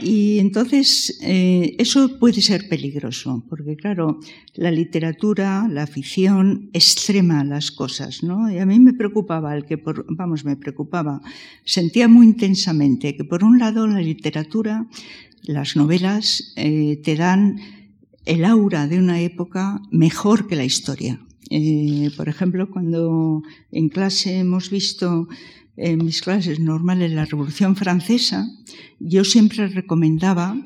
Y entonces eh, eso puede ser peligroso, porque claro, la literatura, la ficción extrema las cosas, ¿no? Y a mí me preocupaba, el que vamos, me preocupaba, sentía muy intensamente que por un lado la literatura, las novelas eh, te dan el aura de una época mejor que la historia. Eh, por ejemplo, cuando en clase hemos visto en mis clases normales la Revolución Francesa, yo siempre recomendaba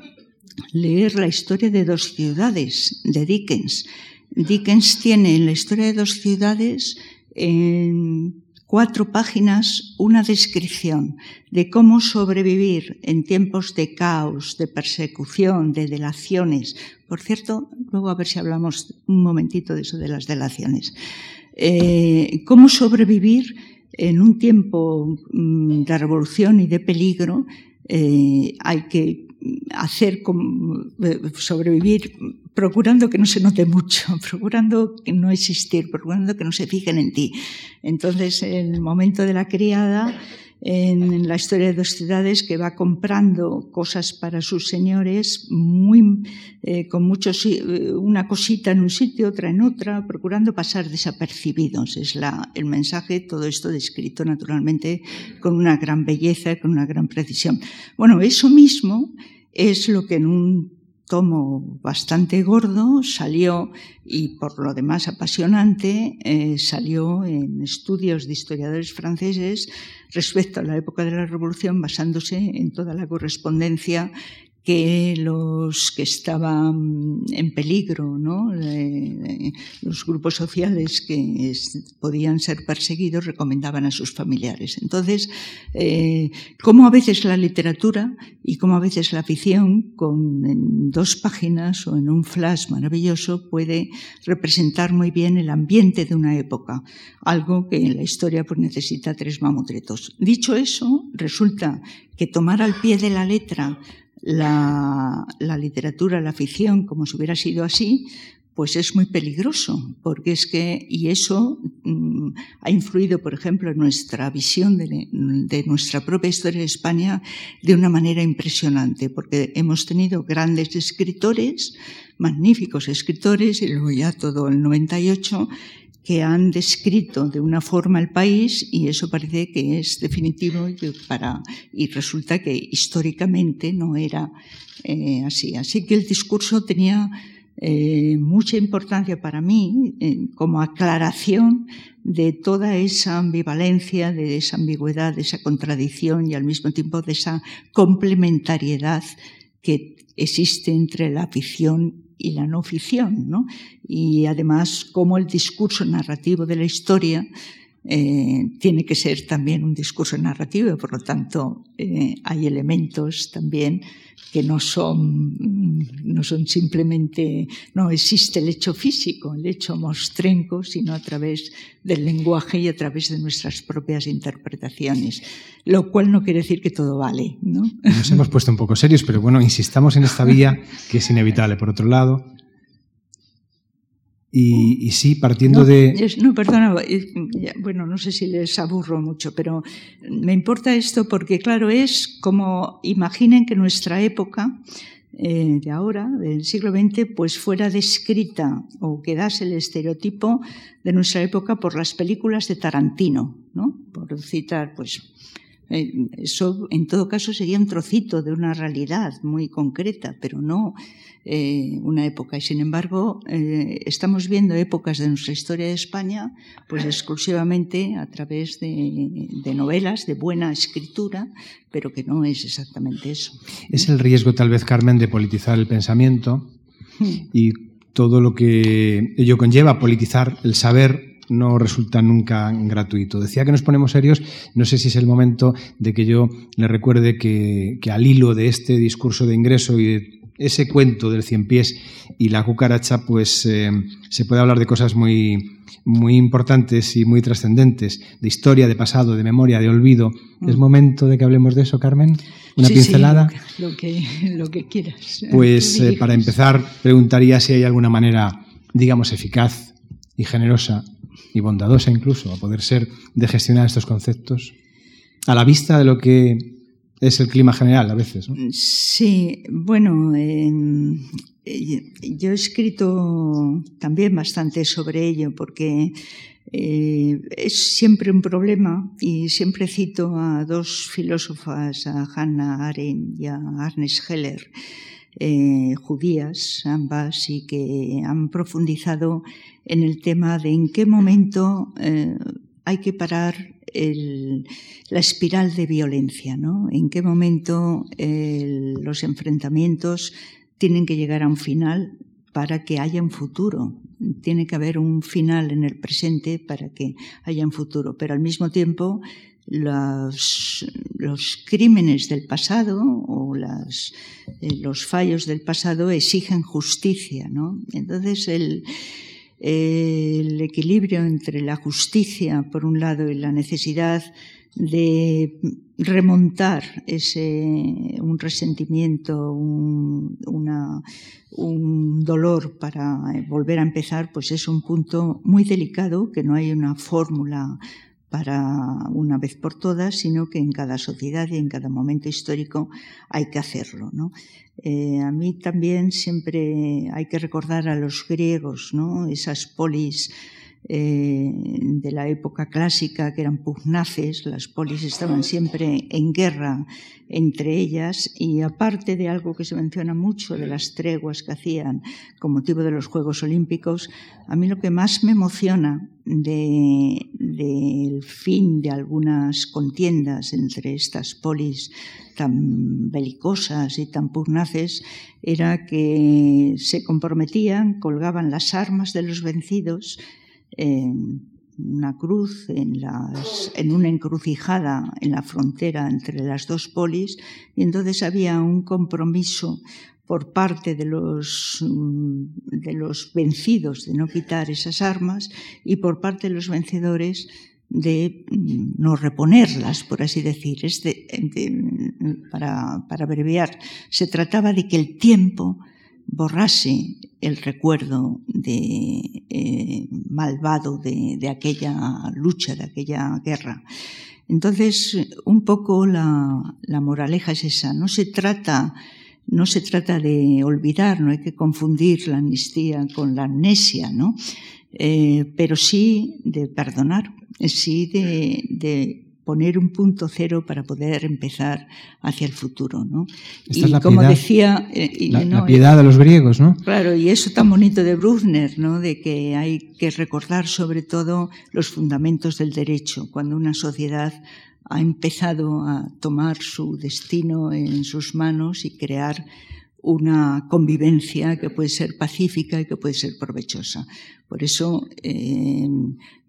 leer la historia de dos ciudades de Dickens. Dickens tiene en la historia de dos ciudades cuatro páginas una descripción de cómo sobrevivir en tiempos de caos, de persecución, de delaciones. Por cierto, luego a ver si hablamos un momentito de eso de las delaciones. Eh, cómo sobrevivir en un tiempo mm, de revolución y de peligro. Eh, hay que hacer eh, sobrevivir procurando que no se note mucho, procurando que no existir, procurando que no se fijen en ti. Entonces, en el momento de la criada, en la historia de dos ciudades que va comprando cosas para sus señores muy eh, con muchos eh, una cosita en un sitio otra en otra procurando pasar desapercibidos. Es la, el mensaje todo esto descrito naturalmente con una gran belleza con una gran precisión. Bueno eso mismo es lo que en un tomo bastante gordo, salió, y por lo demás apasionante, eh, salió en estudios de historiadores franceses respecto a la época de la Revolución, basándose en toda la correspondencia que los que estaban en peligro, ¿no? Los grupos sociales que podían ser perseguidos recomendaban a sus familiares. Entonces, eh, como a veces la literatura y como a veces la ficción, con dos páginas o en un flash maravilloso, puede representar muy bien el ambiente de una época, algo que en la historia pues, necesita tres mamotretos. Dicho eso, resulta que tomar al pie de la letra la, la, literatura, la ficción, como si hubiera sido así, pues es muy peligroso, porque es que, y eso mm, ha influido, por ejemplo, en nuestra visión de, de, nuestra propia historia de España de una manera impresionante, porque hemos tenido grandes escritores, magníficos escritores, y luego ya todo el 98, que han descrito de una forma el país y eso parece que es definitivo para, y resulta que históricamente no era eh, así. Así que el discurso tenía eh, mucha importancia para mí eh, como aclaración de toda esa ambivalencia, de esa ambigüedad, de esa contradicción y al mismo tiempo de esa complementariedad que existe entre la ficción y la no ficción, ¿no? Y además, como el discurso narrativo de la historia eh, tiene que ser también un discurso narrativo, por lo tanto, eh, hay elementos también que no son, no son simplemente, no existe el hecho físico, el hecho mostrenco, sino a través del lenguaje y a través de nuestras propias interpretaciones, lo cual no quiere decir que todo vale. ¿no? Nos hemos puesto un poco serios, pero bueno, insistamos en esta vía que es inevitable. Por otro lado, y, sí, partiendo de... no, perdona, bueno, no sé si les aburro mucho, pero me importa esto porque, claro, es como imaginen que nuestra época eh, de ahora, del siglo XX, pues fuera descrita o quedase el estereotipo de nuestra época por las películas de Tarantino, ¿no? Por citar, pues, eh, eso en todo caso sería un trocito de una realidad muy concreta, pero no eh, una época. Y sin embargo, eh, estamos viendo épocas de nuestra historia de España, pues exclusivamente a través de, novelas de buena escritura, pero que no es exactamente eso. Es el riesgo, tal vez, Carmen, de politizar el pensamiento hmm. y todo lo que ello conlleva, politizar el saber no resulta nunca gratuito. Decía que nos ponemos serios, no sé si es el momento de que yo le recuerde que, al hilo de este discurso de ingreso y de ese cuento del cien pies y la cucaracha, pues eh, se puede hablar de cosas muy, muy importantes y muy trascendentes, de historia, de pasado, de memoria, de olvido. ¿Es mm. momento de que hablemos de eso, Carmen? ¿Una pincelada? lo, que, lo, que, quieras. Pues eh, para empezar, preguntaría si hay alguna manera, digamos, eficaz y generosa y bondadosa incluso a poder ser de gestionar estos conceptos a la vista de lo que es el clima general a veces. Sí, bueno, em, yo he escrito también bastante sobre ello porque eh, es siempre un problema y siempre cito a dos filósofas, a Hannah Arendt y a Arnes Heller, eh, judías ambas y que han profundizado en el tema de en qué momento eh, hay que parar la espiral de violencia, ¿no? En qué momento los enfrentamientos tienen que llegar a un final para que haya un futuro. Tiene que haber un final en el presente para que haya un futuro, pero al mismo tiempo los, crímenes del pasado o eh, los fallos del pasado exigen justicia, ¿no? Entonces el, equilibrio entre la justicia, por un lado, y la necesidad de remontar ese, un resentimiento, un, un dolor para volver a empezar, pues es un punto muy delicado, que no hay una fórmula para una vez por todas, sino que en cada sociedad y en cada momento histórico hay que hacerlo. ¿no? Eh, a mí también siempre hay que recordar a los griegos, ¿no? esas polis eh, de la época clásica que eran pugnaces, las polis estaban siempre en guerra entre ellas y aparte de algo que se menciona mucho de las treguas que hacían con motivo de los Juegos Olímpicos, a mí lo que más me emociona del fin de algunas contiendas entre estas polis tan belicosas y tan pugnaces era que se comprometían, colgaban las armas de los vencidos en una cruz, en, las, en una encrucijada en la frontera entre las dos polis, y entonces había un compromiso por parte de los, de los vencidos de no quitar esas armas y por parte de los vencedores de no reponerlas, por así decir. Es para, para abreviar, se trataba de que el tiempo borrase el recuerdo de eh, malvado de, aquella lucha, de aquella guerra. Entonces, un poco la, moraleja es esa. No se trata no se trata de olvidar, no hay que confundir la amnistía con la amnesia, ¿no? Eh, pero sí de perdonar, sí de, de poner un punto cero para poder empezar hacia el futuro. ¿no? y como decía... Eh, la, piedad de los griegos, ¿no? Claro, y eso tan bonito de Bruckner, ¿no? de que hay que recordar sobre todo los fundamentos del derecho, cuando una sociedad ha empezado a tomar su destino en sus manos y crear una convivencia que puede ser pacífica y que puede ser provechosa. Por eso, eh,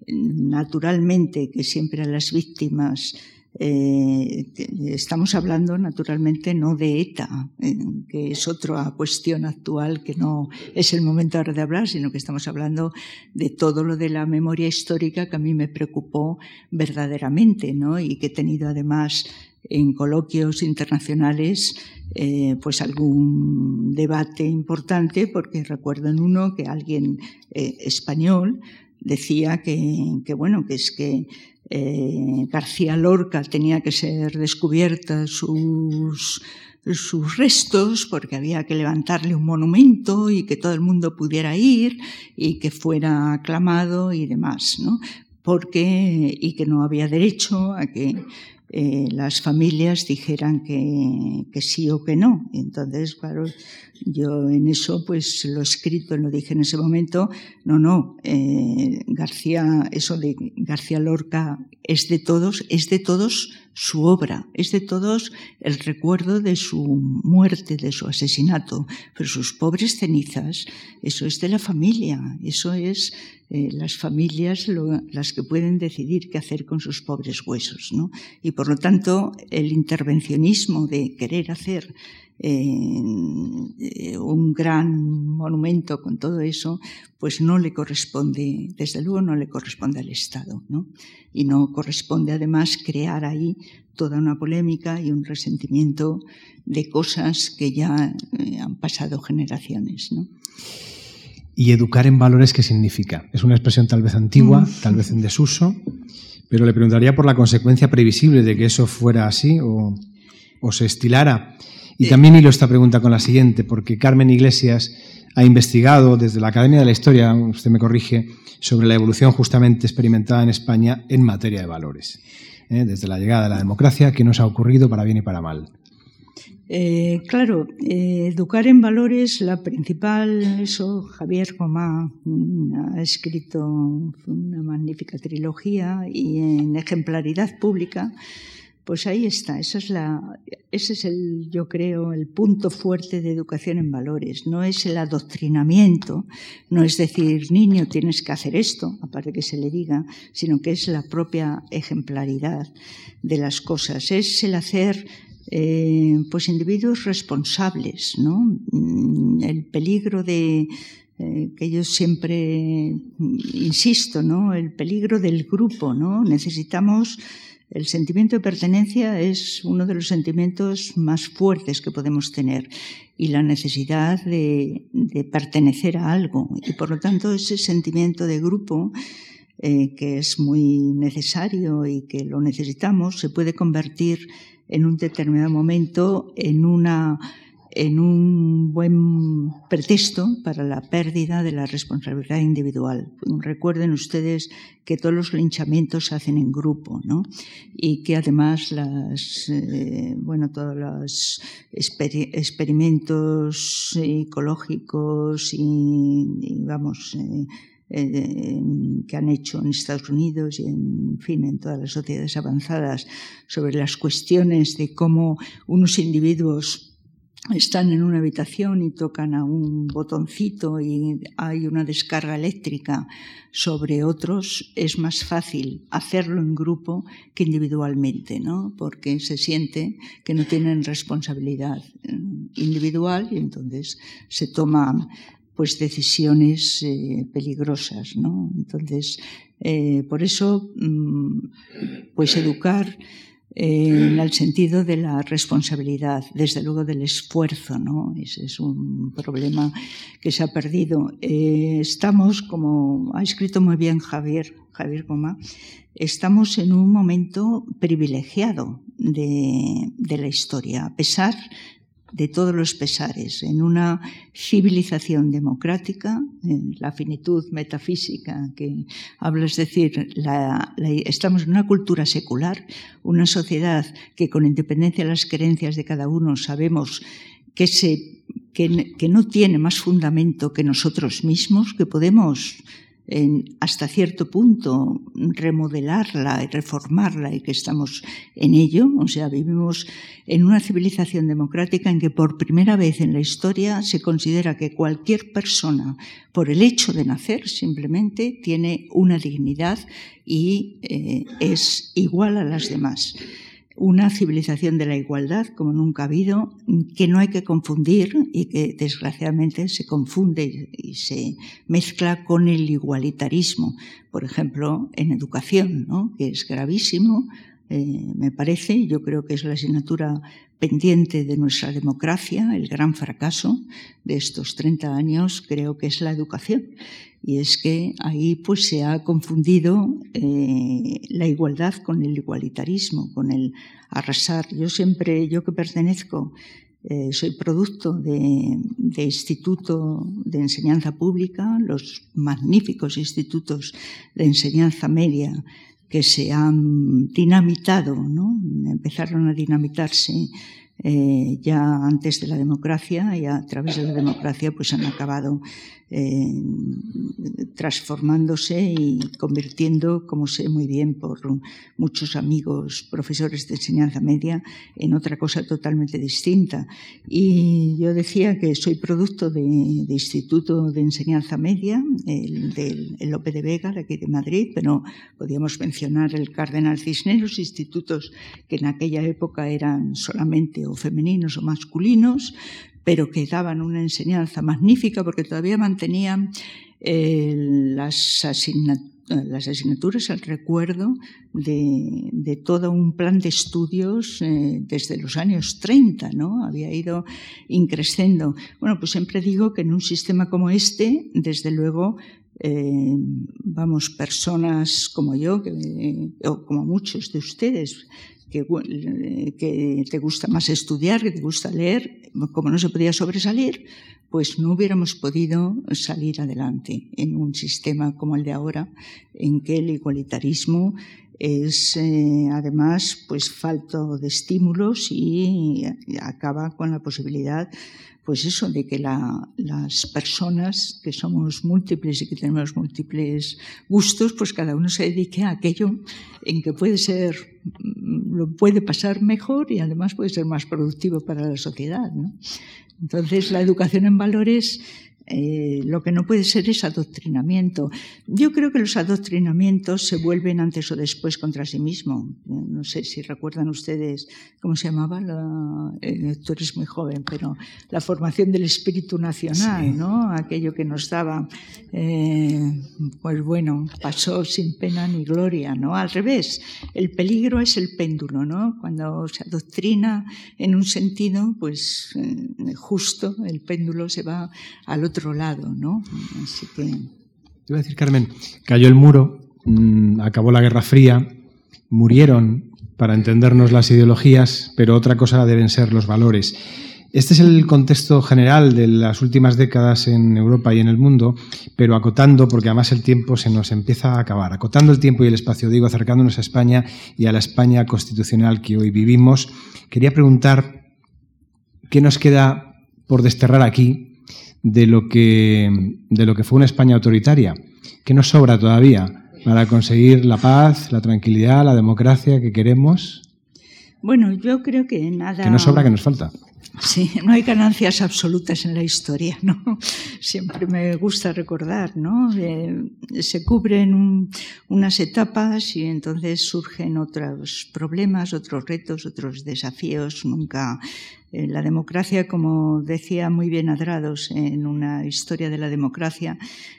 naturalmente, que siempre a las víctimas eh, estamos hablando naturalmente no de ETA, eh, que es otra cuestión actual que no es el momento ahora de hablar, sino que estamos hablando de todo lo de la memoria histórica que a mí me preocupó verdaderamente, ¿no? Y que he tenido además en coloquios internacionales eh, pues algún debate importante, porque recuerdo uno que alguien eh, español decía que, que, bueno, que es que eh, García Lorca tenía que ser descubierta sus, sus restos porque había que levantarle un monumento y que todo el mundo pudiera ir y que fuera aclamado y demás, ¿no? Porque, y que no había derecho a que eh, las familias dijeran que, que, sí o que no. Entonces, claro, yo en eso pues lo escrito, lo dije en ese momento, no, no, eh, García, eso de García Lorca es de todos, es de todos su obra, es de todos el recuerdo de su muerte, de su asesinato, pero sus pobres cenizas, eso es de la familia, eso es eh, las familias las que pueden decidir qué hacer con sus pobres huesos. ¿no? Y por lo tanto, el intervencionismo de querer hacer eh, un gran monumento con todo eso, pues no le corresponde, desde luego no le corresponde al Estado, ¿no? Y no corresponde además crear ahí toda una polémica y un resentimiento de cosas que ya eh, han pasado generaciones, ¿no? ¿Y educar en valores qué significa? Es una expresión tal vez antigua, tal vez en desuso, pero le preguntaría por la consecuencia previsible de que eso fuera así o, o se estilara y también hilo esta pregunta con la siguiente, porque Carmen Iglesias ha investigado desde la Academia de la Historia, usted me corrige, sobre la evolución justamente experimentada en España en materia de valores. ¿eh? Desde la llegada de la democracia, ¿qué nos ha ocurrido para bien y para mal? Eh, claro, eh, educar en valores, la principal, eso Javier Gomá mm, ha escrito una magnífica trilogía y en ejemplaridad pública pues ahí está, esa es la, ese es el, yo creo, el punto fuerte de educación en valores. No es el adoctrinamiento, no es decir, niño, tienes que hacer esto, aparte que se le diga, sino que es la propia ejemplaridad de las cosas. Es el hacer eh, pues individuos responsables, ¿no? Mm, el peligro de, eh, que yo siempre insisto, ¿no? El peligro del grupo, ¿no? Necesitamos el sentimiento de pertenencia es uno de los sentimientos más fuertes que podemos tener y la necesidad de, pertenecer a algo. Y por lo tanto ese sentimiento de grupo eh, que es muy necesario y que lo necesitamos se puede convertir en un determinado momento en una en un buen pretexto para la pérdida de la responsabilidad individual. Recuerden ustedes que todos los linchamientos se hacen en grupo, ¿no? Y que además las, eh, bueno, todos los experimentos psicológicos y, vamos, eh, que han hecho en Estados Unidos y en fin en todas las sociedades avanzadas sobre las cuestiones de cómo unos individuos están en una habitación y tocan a un botoncito y hay una descarga eléctrica sobre otros, es más fácil hacerlo en grupo que individualmente, ¿no? Porque se siente que no tienen responsabilidad eh, individual y entonces se toman pues decisiones eh, peligrosas, ¿no? Entonces, eh, por eso, mm, pues educar en el sentido de la responsabilidad, desde luego del esfuerzo, ¿no? Ese es un problema que se ha perdido. Eh, estamos, como ha escrito muy bien Javier, Javier Goma, estamos en un momento privilegiado de, de la historia, a pesar de todos los pesares, en una civilización democrática, en la finitud metafísica que habla, es decir, estamos en una cultura secular, una sociedad que con independencia de las creencias de cada uno sabemos que, se, que no tiene más fundamento que nosotros mismos, que podemos hasta cierto punto remodelarla y reformarla y que estamos en ello. O sea, vivimos en una civilización democrática en que por primera vez en la historia se considera que cualquier persona, por el hecho de nacer simplemente, tiene una dignidad y eh, es igual a las demás una civilización de la igualdad como nunca ha habido, que no hay que confundir y que desgraciadamente se confunde y se mezcla con el igualitarismo, por ejemplo, en educación, ¿no? que es gravísimo, eh, me parece, yo creo que es la asignatura pendiente de nuestra democracia, el gran fracaso de estos 30 años, creo que es la educación. Y es que ahí pues se ha confundido eh, la igualdad con el igualitarismo, con el arrasar. Yo siempre, yo que pertenezco, eh, soy producto de, de, instituto de enseñanza pública, los magníficos institutos de enseñanza media que se han dinamitado, ¿no? empezaron a dinamitarse eh, ya antes de la democracia y a través de la democracia pues han acabado eh, transformándose y convirtiendo, como sé muy bien por muchos amigos profesores de enseñanza media, en otra cosa totalmente distinta. Y yo decía que soy producto de, Instituto de Enseñanza Media, el, del Lope de Vega, de aquí de Madrid, pero podíamos mencionar el Cardenal Cisneros, institutos que en aquella época eran solamente femeninos o masculinos, pero que daban una enseñanza magnífica porque todavía mantenían eh, las, asignaturas, el recuerdo de, todo un plan de estudios eh, desde los años 30, ¿no? Había ido increciendo. Bueno, pues siempre digo que en un sistema como este, desde luego, eh, vamos, personas como yo, o como muchos de ustedes, que, te gusta más estudiar, que te gusta leer, como no se podía sobresalir, pues no hubiéramos podido salir adelante en un sistema como el de ahora, en que el igualitarismo es eh, además pues falto de estímulos y acaba con la posibilidad pues eso, de que las personas que somos múltiples y que tenemos múltiples gustos, pues cada uno se dedique a aquello en que puede ser, mm, lo puede pasar mejor y además puede ser más productivo para la sociedad. Entonces, la educación en valores eh, lo que no puede ser es adoctrinamiento. Yo creo que los adoctrinamientos se vuelven antes o después contra sí mismo. No sé si recuerdan ustedes cómo se llamaba, la, eh, tú eres muy joven, pero la formación del espíritu nacional, ¿no? Aquello que nos daba, eh, pues bueno, pasó sin pena ni gloria, ¿no? Al revés, el peligro es el péndulo, ¿no? Cuando se adoctrina en un sentido, pues justo el péndulo se va al otro lado, ¿no? Te voy a decir, Carmen, cayó el muro, mm, acabó la Guerra Fría, murieron, para entendernos, las ideologías, pero otra cosa deben ser los valores. Este es el contexto general de las últimas décadas en Europa y en el mundo, pero acotando, porque además el tiempo se nos empieza a acabar, acotando el tiempo y el espacio, digo, acercándonos a España y a la España constitucional que hoy vivimos, quería preguntar qué nos queda por desterrar aquí de lo que, de lo que fue una España autoritaria. ¿Qué nos sobra todavía para conseguir la paz, la tranquilidad, la democracia que queremos? Bueno, yo creo que nada. ¿Qué nos sobra, que nos falta? Sí, no hay ganancias absolutas en la historia, ¿no? Siempre me gusta recordar, ¿no? Eh, se cubren unas etapas y entonces surgen otros problemas, otros retos, otros desafíos. Nunca eh, la democracia, como decía muy bien Adrados en una historia de la democracia,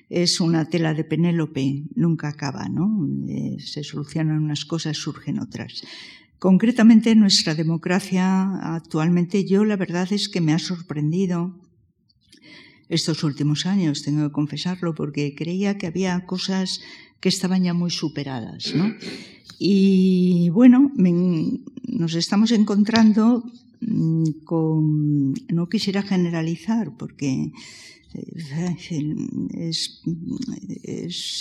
es una tela de Penélope, nunca acaba, ¿no? Eh, se solucionan unas cosas, surgen otras. Concretamente, nuestra democracia actualmente, yo la verdad es que me ha sorprendido estos últimos años, tengo que confesarlo, porque creía que había cosas que estaban ya muy superadas. ¿no? Y bueno, nos estamos encontrando mm, con, no quisiera generalizar porque eh,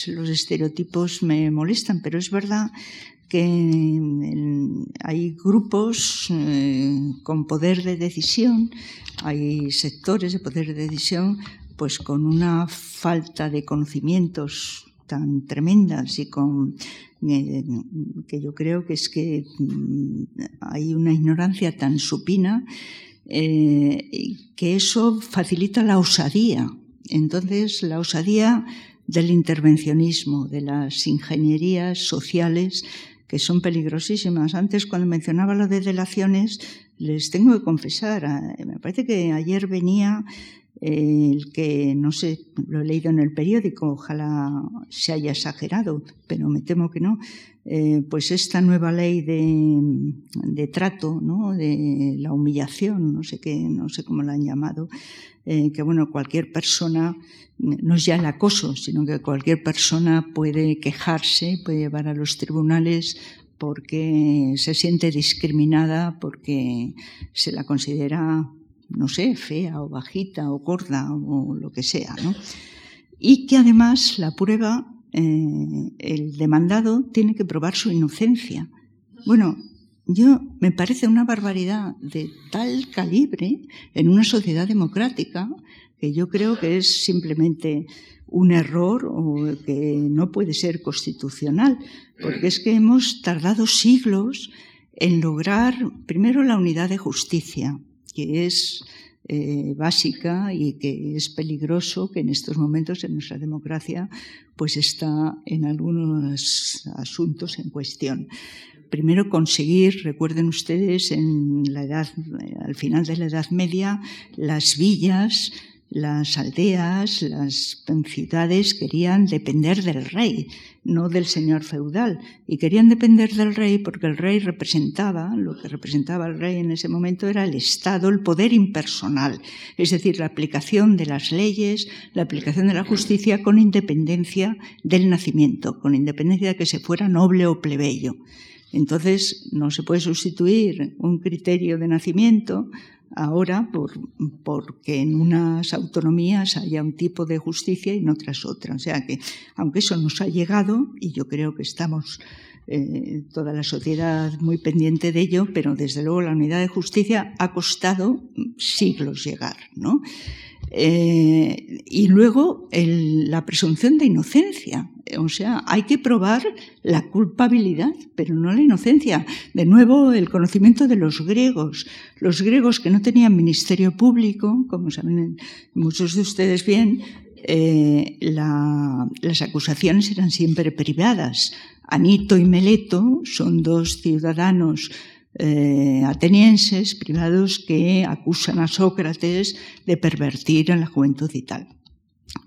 los estereotipos me molestan, pero es verdad que hay grupos eh, con poder de decisión, hay sectores de poder de decisión, pues con una falta de conocimientos tan tremendas y con eh, que yo creo que es que mm, hay una ignorancia tan supina eh, que eso facilita la osadía. Entonces, la osadía del intervencionismo, de las ingenierías sociales que son peligrosísimas. Antes, cuando mencionaba lo de delaciones, les tengo que confesar, me parece que ayer venía el que, no sé, lo he leído en el periódico, ojalá se haya exagerado, pero me temo que no, eh, pues esta nueva ley de, trato, ¿no? de la humillación, no sé qué, no sé cómo la han llamado, eh, que bueno, cualquier persona, no es ya el acoso, sino que cualquier persona puede quejarse, puede llevar a los tribunales porque se siente discriminada, porque se la considera, no sé, fea o bajita o gorda o lo que sea, ¿no? Y que además la prueba eh, el demandado tiene que probar su inocencia. Bueno, yo me parece una barbaridad de tal calibre en una sociedad democrática que yo creo que es simplemente un error o que no puede ser constitucional, porque es que hemos tardado siglos en lograr primero la unidad de justicia, que es eh, básica y que es peligroso que en estos momentos en nuestra democracia pues está en algunos asuntos en cuestión. Primero conseguir, recuerden ustedes, en la edad, al final de la Edad Media, las villas las aldeas, las ciudades querían depender del rey, no del señor feudal. Y querían depender del rey porque el rey representaba, lo que representaba el rey en ese momento era el Estado, el poder impersonal, es decir, la aplicación de las leyes, la aplicación de la justicia con independencia del nacimiento, con independencia de que se fuera noble o plebeyo. Entonces, no se puede sustituir un criterio de nacimiento ahora por, porque en unas autonomías haya un tipo de justicia y en otras otra. O sea que, aunque eso nos ha llegado, y yo creo que estamos eh, toda la sociedad muy pendiente de ello, pero desde luego la unidad de justicia ha costado siglos llegar, ¿no? Eh, y luego la presunción de inocencia. O sea, hay que probar la culpabilidad, pero no la inocencia. De nuevo, el conocimiento de los griegos. Los griegos que no tenían ministerio público, como saben muchos de ustedes bien, eh, las acusaciones eran siempre privadas. Anito y Meleto son dos ciudadanos eh, atenienses privados que acusan a Sócrates de pervertir a la juventud y tal.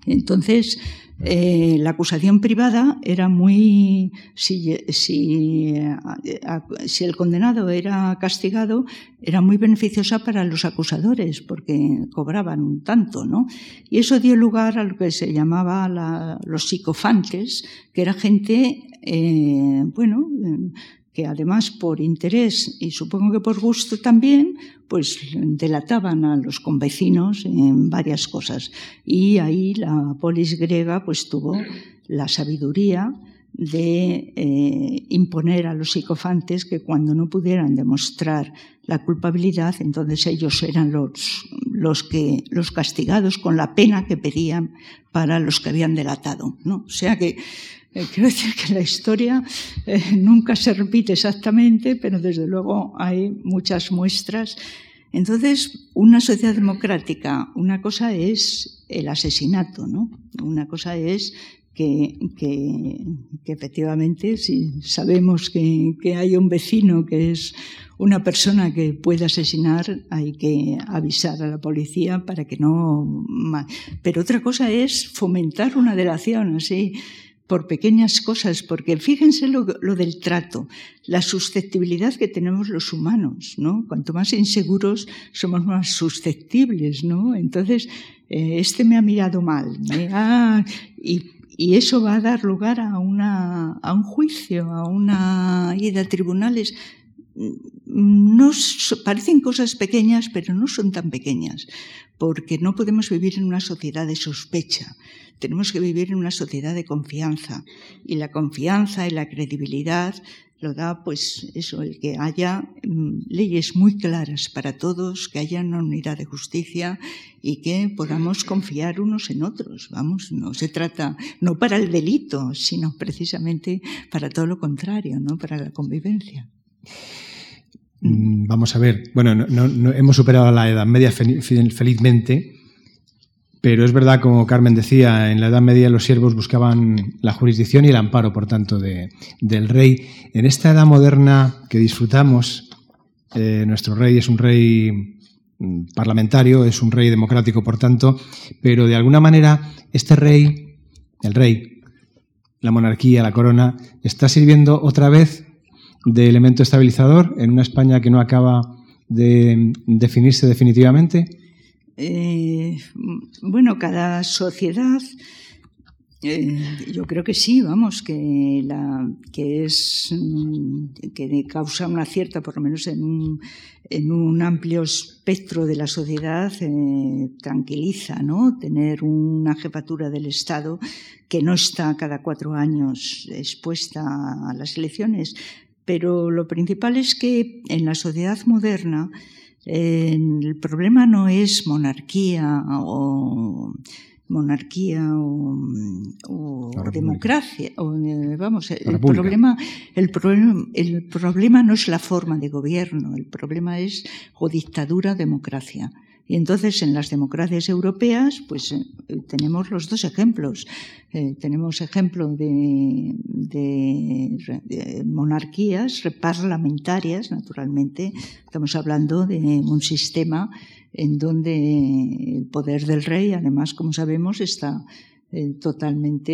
Entonces, eh, la acusación privada era muy. Si, si, el condenado era castigado, era muy beneficiosa para los acusadores, porque cobraban un tanto, ¿no? Y eso dio lugar a lo que se llamaba los psicofantes, que era gente, eh, bueno, que además por interés y supongo que por gusto también, pues delataban a los convecinos en varias cosas. Y ahí la polis griega pues tuvo la sabiduría de eh, imponer a los psicofantes que cuando no pudieran demostrar la culpabilidad, entonces ellos eran los, los, que, los castigados con la pena que pedían para los que habían delatado. ¿no? O sea que eh, quiero decir que la historia eh, nunca se repite exactamente, pero desde luego hay muchas muestras. Entonces, una sociedad democrática, una cosa es el asesinato, ¿no? Una cosa es que, efectivamente, si sabemos que, que, hay un vecino que es una persona que puede asesinar, hay que avisar a la policía para que no. Pero otra cosa es fomentar una delación así por pequeñas cosas, porque fíjense lo, del trato, la susceptibilidad que tenemos los humanos, ¿no? Cuanto más inseguros somos más susceptibles, ¿no? Entonces, eh, este me ha mirado mal, y, y, eso va a dar lugar a, una, a un juicio, a una ida a tribunales. no parecen cosas pequeñas, pero no son tan pequeñas, porque no podemos vivir en una sociedad de sospecha. Tenemos que vivir en una sociedad de confianza. Y la confianza y la credibilidad lo da, pues, eso, el que haya mm, leyes muy claras para todos, que haya una unidad de justicia y que podamos confiar unos en otros. Vamos, no se trata, no para el delito, sino precisamente para todo lo contrario, ¿no? Para la convivencia. Mm, vamos a ver, bueno, no, hemos superado la Edad Media felizmente, pero es verdad, como Carmen decía, en la Edad Media los siervos buscaban la jurisdicción y el amparo, por tanto, de, del rey. En esta Edad moderna que disfrutamos, eh, nuestro rey es un rey mm, parlamentario, es un rey democrático, por tanto, pero de alguna manera este rey, el rey, la monarquía, la corona, está sirviendo otra vez de elemento estabilizador en una España que no acaba de definirse definitivamente? Eh, bueno, cada sociedad, eh, yo creo que sí, vamos, que, la, que es que causa una cierta, por lo menos en un, en un amplio espectro de la sociedad, eh, tranquiliza, ¿no? Tener una jefatura del Estado que no está cada cuatro años expuesta a las elecciones, pero lo principal es que en la sociedad moderna el problema no es monarquía o monarquía o, democracia eh, vamos el problema el problema el problema no es la forma de gobierno el problema es o dictadura democracia y entonces en las democracias europeas, pues eh, tenemos los dos ejemplos. Eh, tenemos ejemplo de, monarquías parlamentarias, naturalmente. Estamos hablando de un sistema en donde el poder del rey, además, como sabemos, está eh, totalmente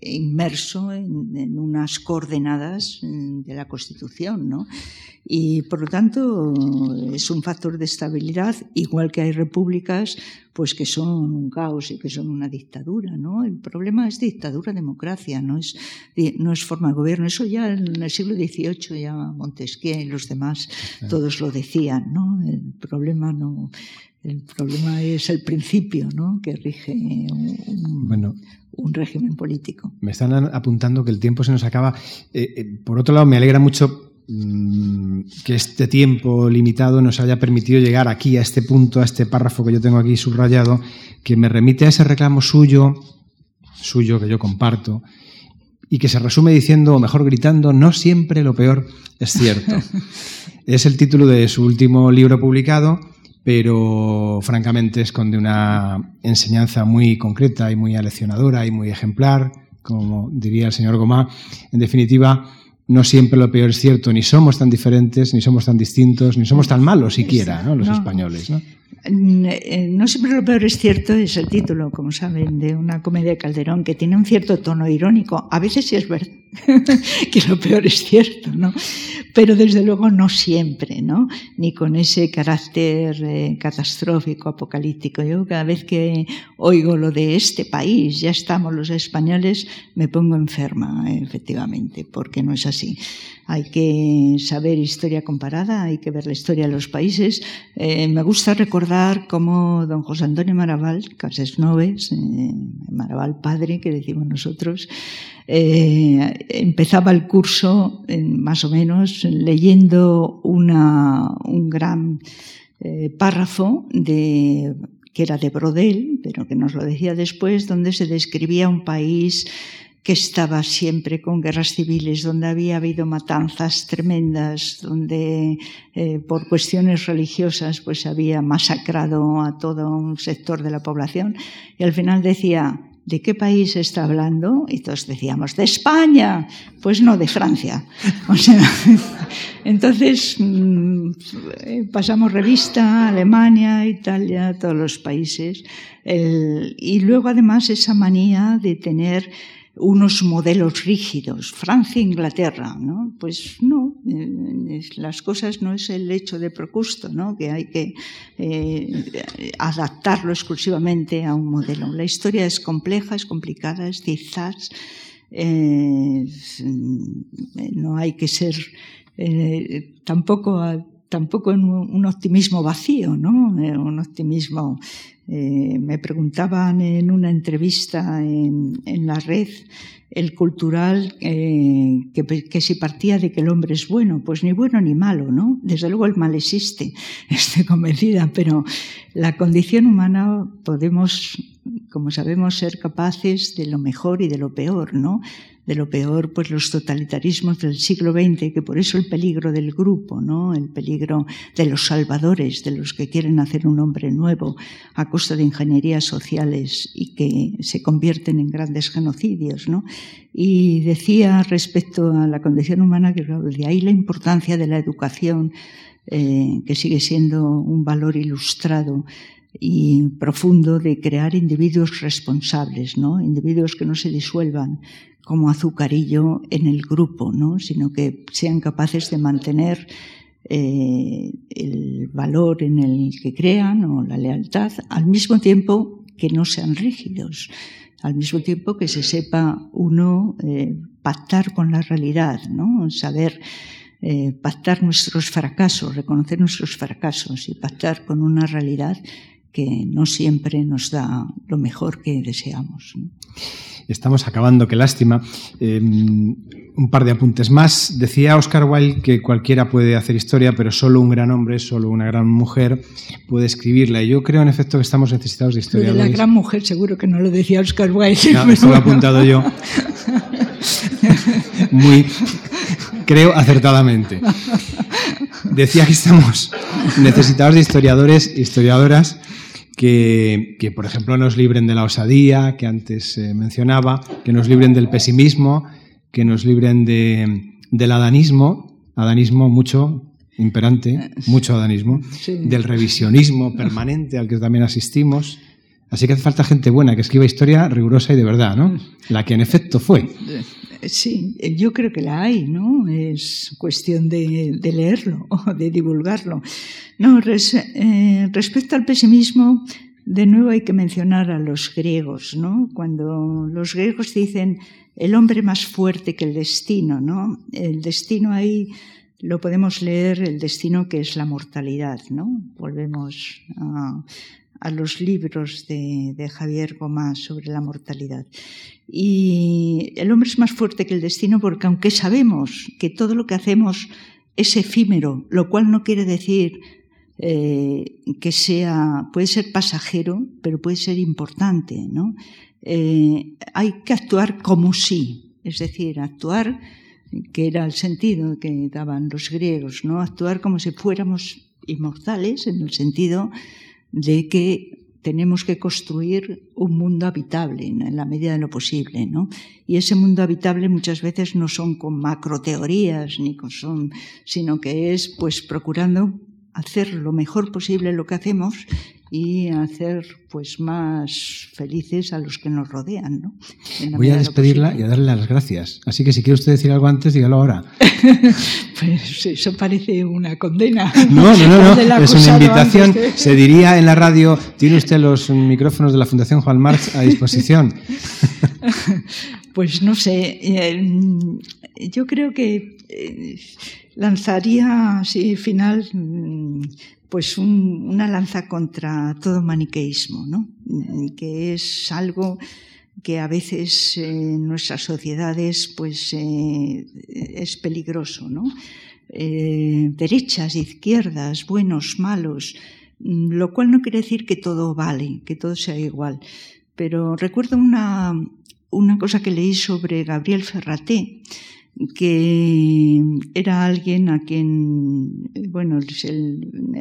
inmerso en, en, unas coordenadas de la Constitución, ¿no? y por lo tanto es un factor de estabilidad, igual que hay repúblicas pues que son un caos y que son una dictadura, ¿no? El problema es dictadura, democracia, no es, no es forma de gobierno. Eso ya en el siglo XVIII ya Montesquieu y los demás todos lo decían, ¿no? El problema no el problema es el principio ¿no? que rige un, bueno, un régimen político. Me están apuntando que el tiempo se nos acaba. Eh, eh, por otro lado, me alegra mucho Mm, que este tiempo limitado nos haya permitido llegar aquí, a este punto, a este párrafo que yo tengo aquí subrayado, que me remite a ese reclamo suyo, suyo que yo comparto, y que se resume diciendo, o mejor gritando, no siempre lo peor es cierto. es el título de su último libro publicado, pero francamente esconde una enseñanza muy concreta y muy aleccionadora y muy ejemplar, como diría el señor Gomá. En definitiva, no siempre lo peor es cierto, ni somos tan diferentes, ni somos tan distintos, ni somos tan malos siquiera, ¿no? los españoles. ¿no? Eh, no siempre lo peor es cierto es el título, como saben, de una comedia de Calderón que tiene un cierto tono irónico. A veces sí es verdad que lo peor es cierto, ¿no? Pero desde luego no siempre, ¿no? Ni con ese carácter eh, catastrófico, apocalíptico. Yo cada vez que oigo lo de este país, ya estamos los españoles, me pongo enferma, efectivamente, porque no es así. Hay que saber historia comparada, hay que ver la historia de los países. Eh, me gusta recordar cómo don José Antonio Maraval, Casas Noves, eh, Maraval padre, que decimos nosotros, eh, empezaba el curso, más o menos, leyendo un gran eh, párrafo de, que era de Brodel, pero que nos lo decía después, donde se describía un país que estaba siempre con guerras civiles, donde había habido matanzas tremendas, donde eh, por cuestiones religiosas pues había masacrado a todo un sector de la población. Y al final decía, ¿de qué país está hablando? Y todos decíamos, de España. Pues no, de Francia. Entonces mm, pasamos revista, Alemania, Italia, todos los países. y luego además esa manía de tener unos modelos rígidos, Francia e Inglaterra, ¿no? Pues no, eh, las cosas no es el hecho de Procusto, ¿no? Que hay que eh, adaptarlo exclusivamente a un modelo. La historia es compleja, es complicada, es quizás eh, no hay que ser tampoco, tampoco en un optimismo vacío, ¿no? Eh, un optimismo. Eh, me preguntaban en una entrevista en, la red el cultural eh, que, que, si partía de que el hombre es bueno, pues ni bueno ni malo, ¿no? Desde luego el mal existe, estoy convencida, pero la condición humana podemos, como sabemos, ser capaces de lo mejor y de lo peor, ¿no? De lo peor, pues los totalitarismos del siglo XX, que por eso el peligro del grupo, ¿no? El peligro de los salvadores, de los que quieren hacer un hombre nuevo a costa de ingenierías sociales y que se convierten en grandes genocidios, ¿no? Y decía respecto a la condición humana que de ahí la importancia de la educación, eh, que sigue siendo un valor ilustrado y profundo de crear individuos responsables, ¿no? Individuos que no se disuelvan como azucarillo en el grupo, ¿no? Sino que sean capaces de mantener eh, el valor en el que crean o la lealtad, al mismo tiempo que no sean rígidos, al mismo tiempo que se sepa uno eh, pactar con la realidad, ¿no? Saber eh, pactar nuestros fracasos, reconocer nuestros fracasos y pactar con una realidad que no siempre nos da lo mejor que deseamos. Estamos acabando, qué lástima. Em, un par de apuntes más. Decía Oscar Wilde que cualquiera puede hacer historia, pero solo un gran hombre, solo una gran mujer puede escribirla. Y yo creo, en efecto, que estamos necesitados de historia. de la gran mujer, seguro que no lo decía Oscar Wilde. No, estaba apuntado yo. Muy, creo, acertadamente. Decía que estamos necesitados de historiadores, historiadoras que, por ejemplo, nos libren de la osadía, que antes eh, mencionaba, que nos libren del pesimismo, que nos libren de, del adanismo, adanismo mucho imperante, eh, mucho adanismo, del revisionismo permanente al que también asistimos. Así que hace falta gente buena que escriba historia rigurosa y de verdad, ¿no? La que en efecto fue. Sí, yo creo que la hay, ¿no? Es cuestión de, leerlo o de divulgarlo. No, eh, respecto al pesimismo, de nuevo hay que mencionar a los griegos, ¿no? Cuando los griegos dicen el hombre más fuerte que el destino, ¿no? El destino ahí lo podemos leer, el destino que es la mortalidad, ¿no? Volvemos a, a los libros de, Javier Gomás sobre la mortalidad. Y el hombre es más fuerte que el destino porque aunque sabemos que todo lo que hacemos es efímero, lo cual no quiere decir eh, que sea, puede ser pasajero, pero puede ser importante, ¿no? Eh, hay que actuar como si, es decir, actuar, que era el sentido que daban los griegos, ¿no? Actuar como si fuéramos inmortales, en el sentido de que tenemos que construir un mundo habitable en la medida de lo posible, ¿no? Y ese mundo habitable muchas veces no son con macroteorías ni con son, sino que es pues procurando hacer lo mejor posible lo que hacemos y hacer pues más felices a los que nos rodean. ¿no? Voy a despedirla y a darle las gracias. Así que si quiere usted decir algo antes, dígalo ahora. pues eso parece una condena. No, no, no, es una invitación. Se diría en la radio, tiene usted los micrófonos de la Fundación Juan March a disposición. pues no sé, eh, yo creo que eh, lanzaría así final mm, pues una lanza contra todo maniqueísmo, ¿no? que es algo que a veces en nuestras sociedades pues eh, es peligroso, ¿no? Eh, derechas, izquierdas, buenos, malos, lo cual no quiere decir que todo vale, que todo sea igual. Pero recuerdo una, una cosa que leí sobre Gabriel Ferraté, que era alguien a quien, bueno,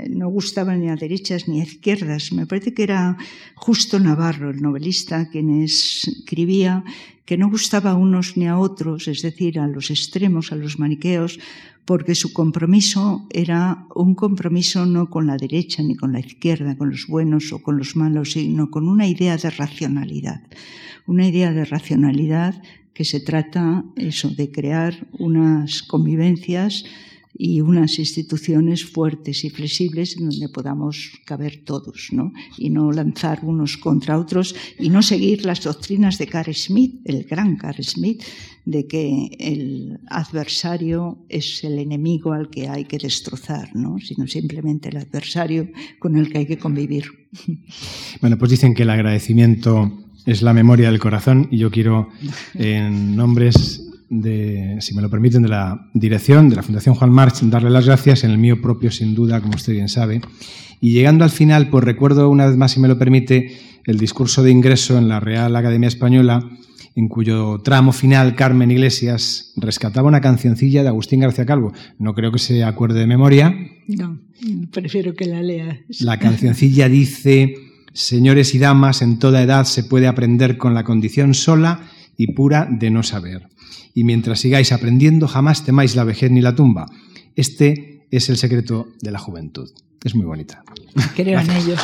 no gustaba ni a derechas ni a izquierdas. Me parece que era Justo Navarro, el novelista, quien escribía que no gustaba a unos ni a otros, es decir, a los extremos, a los maniqueos, porque su compromiso era un compromiso no con la derecha ni con la izquierda, con los buenos o con los malos, sino con una idea de racionalidad. Una idea de racionalidad que se trata eso de crear unas convivencias y unas instituciones fuertes y flexibles en donde podamos caber todos, ¿no? Y no lanzar unos contra otros y no seguir las doctrinas de Carl Smith, el gran Carl Smith, de que el adversario es el enemigo al que hay que destrozar, ¿no? Sino simplemente el adversario con el que hay que convivir. Bueno, pues dicen que el agradecimiento es la memoria del corazón y yo quiero, en nombres de, si me lo permiten, de la dirección de la Fundación Juan March, darle las gracias, en el mío propio, sin duda, como usted bien sabe. Y llegando al final, pues recuerdo una vez más, si me lo permite, el discurso de ingreso en la Real Academia Española, en cuyo tramo final Carmen Iglesias rescataba una cancioncilla de Agustín García Calvo. No creo que se acuerde de memoria. No, prefiero que la lea. La cancioncilla dice, señores y damas, en toda edad se puede aprender con la condición sola y pura de no saber y mientras sigáis aprendiendo jamás temáis la vejez ni la tumba. Este es el secreto de la juventud. Es muy bonita. Creo en ello.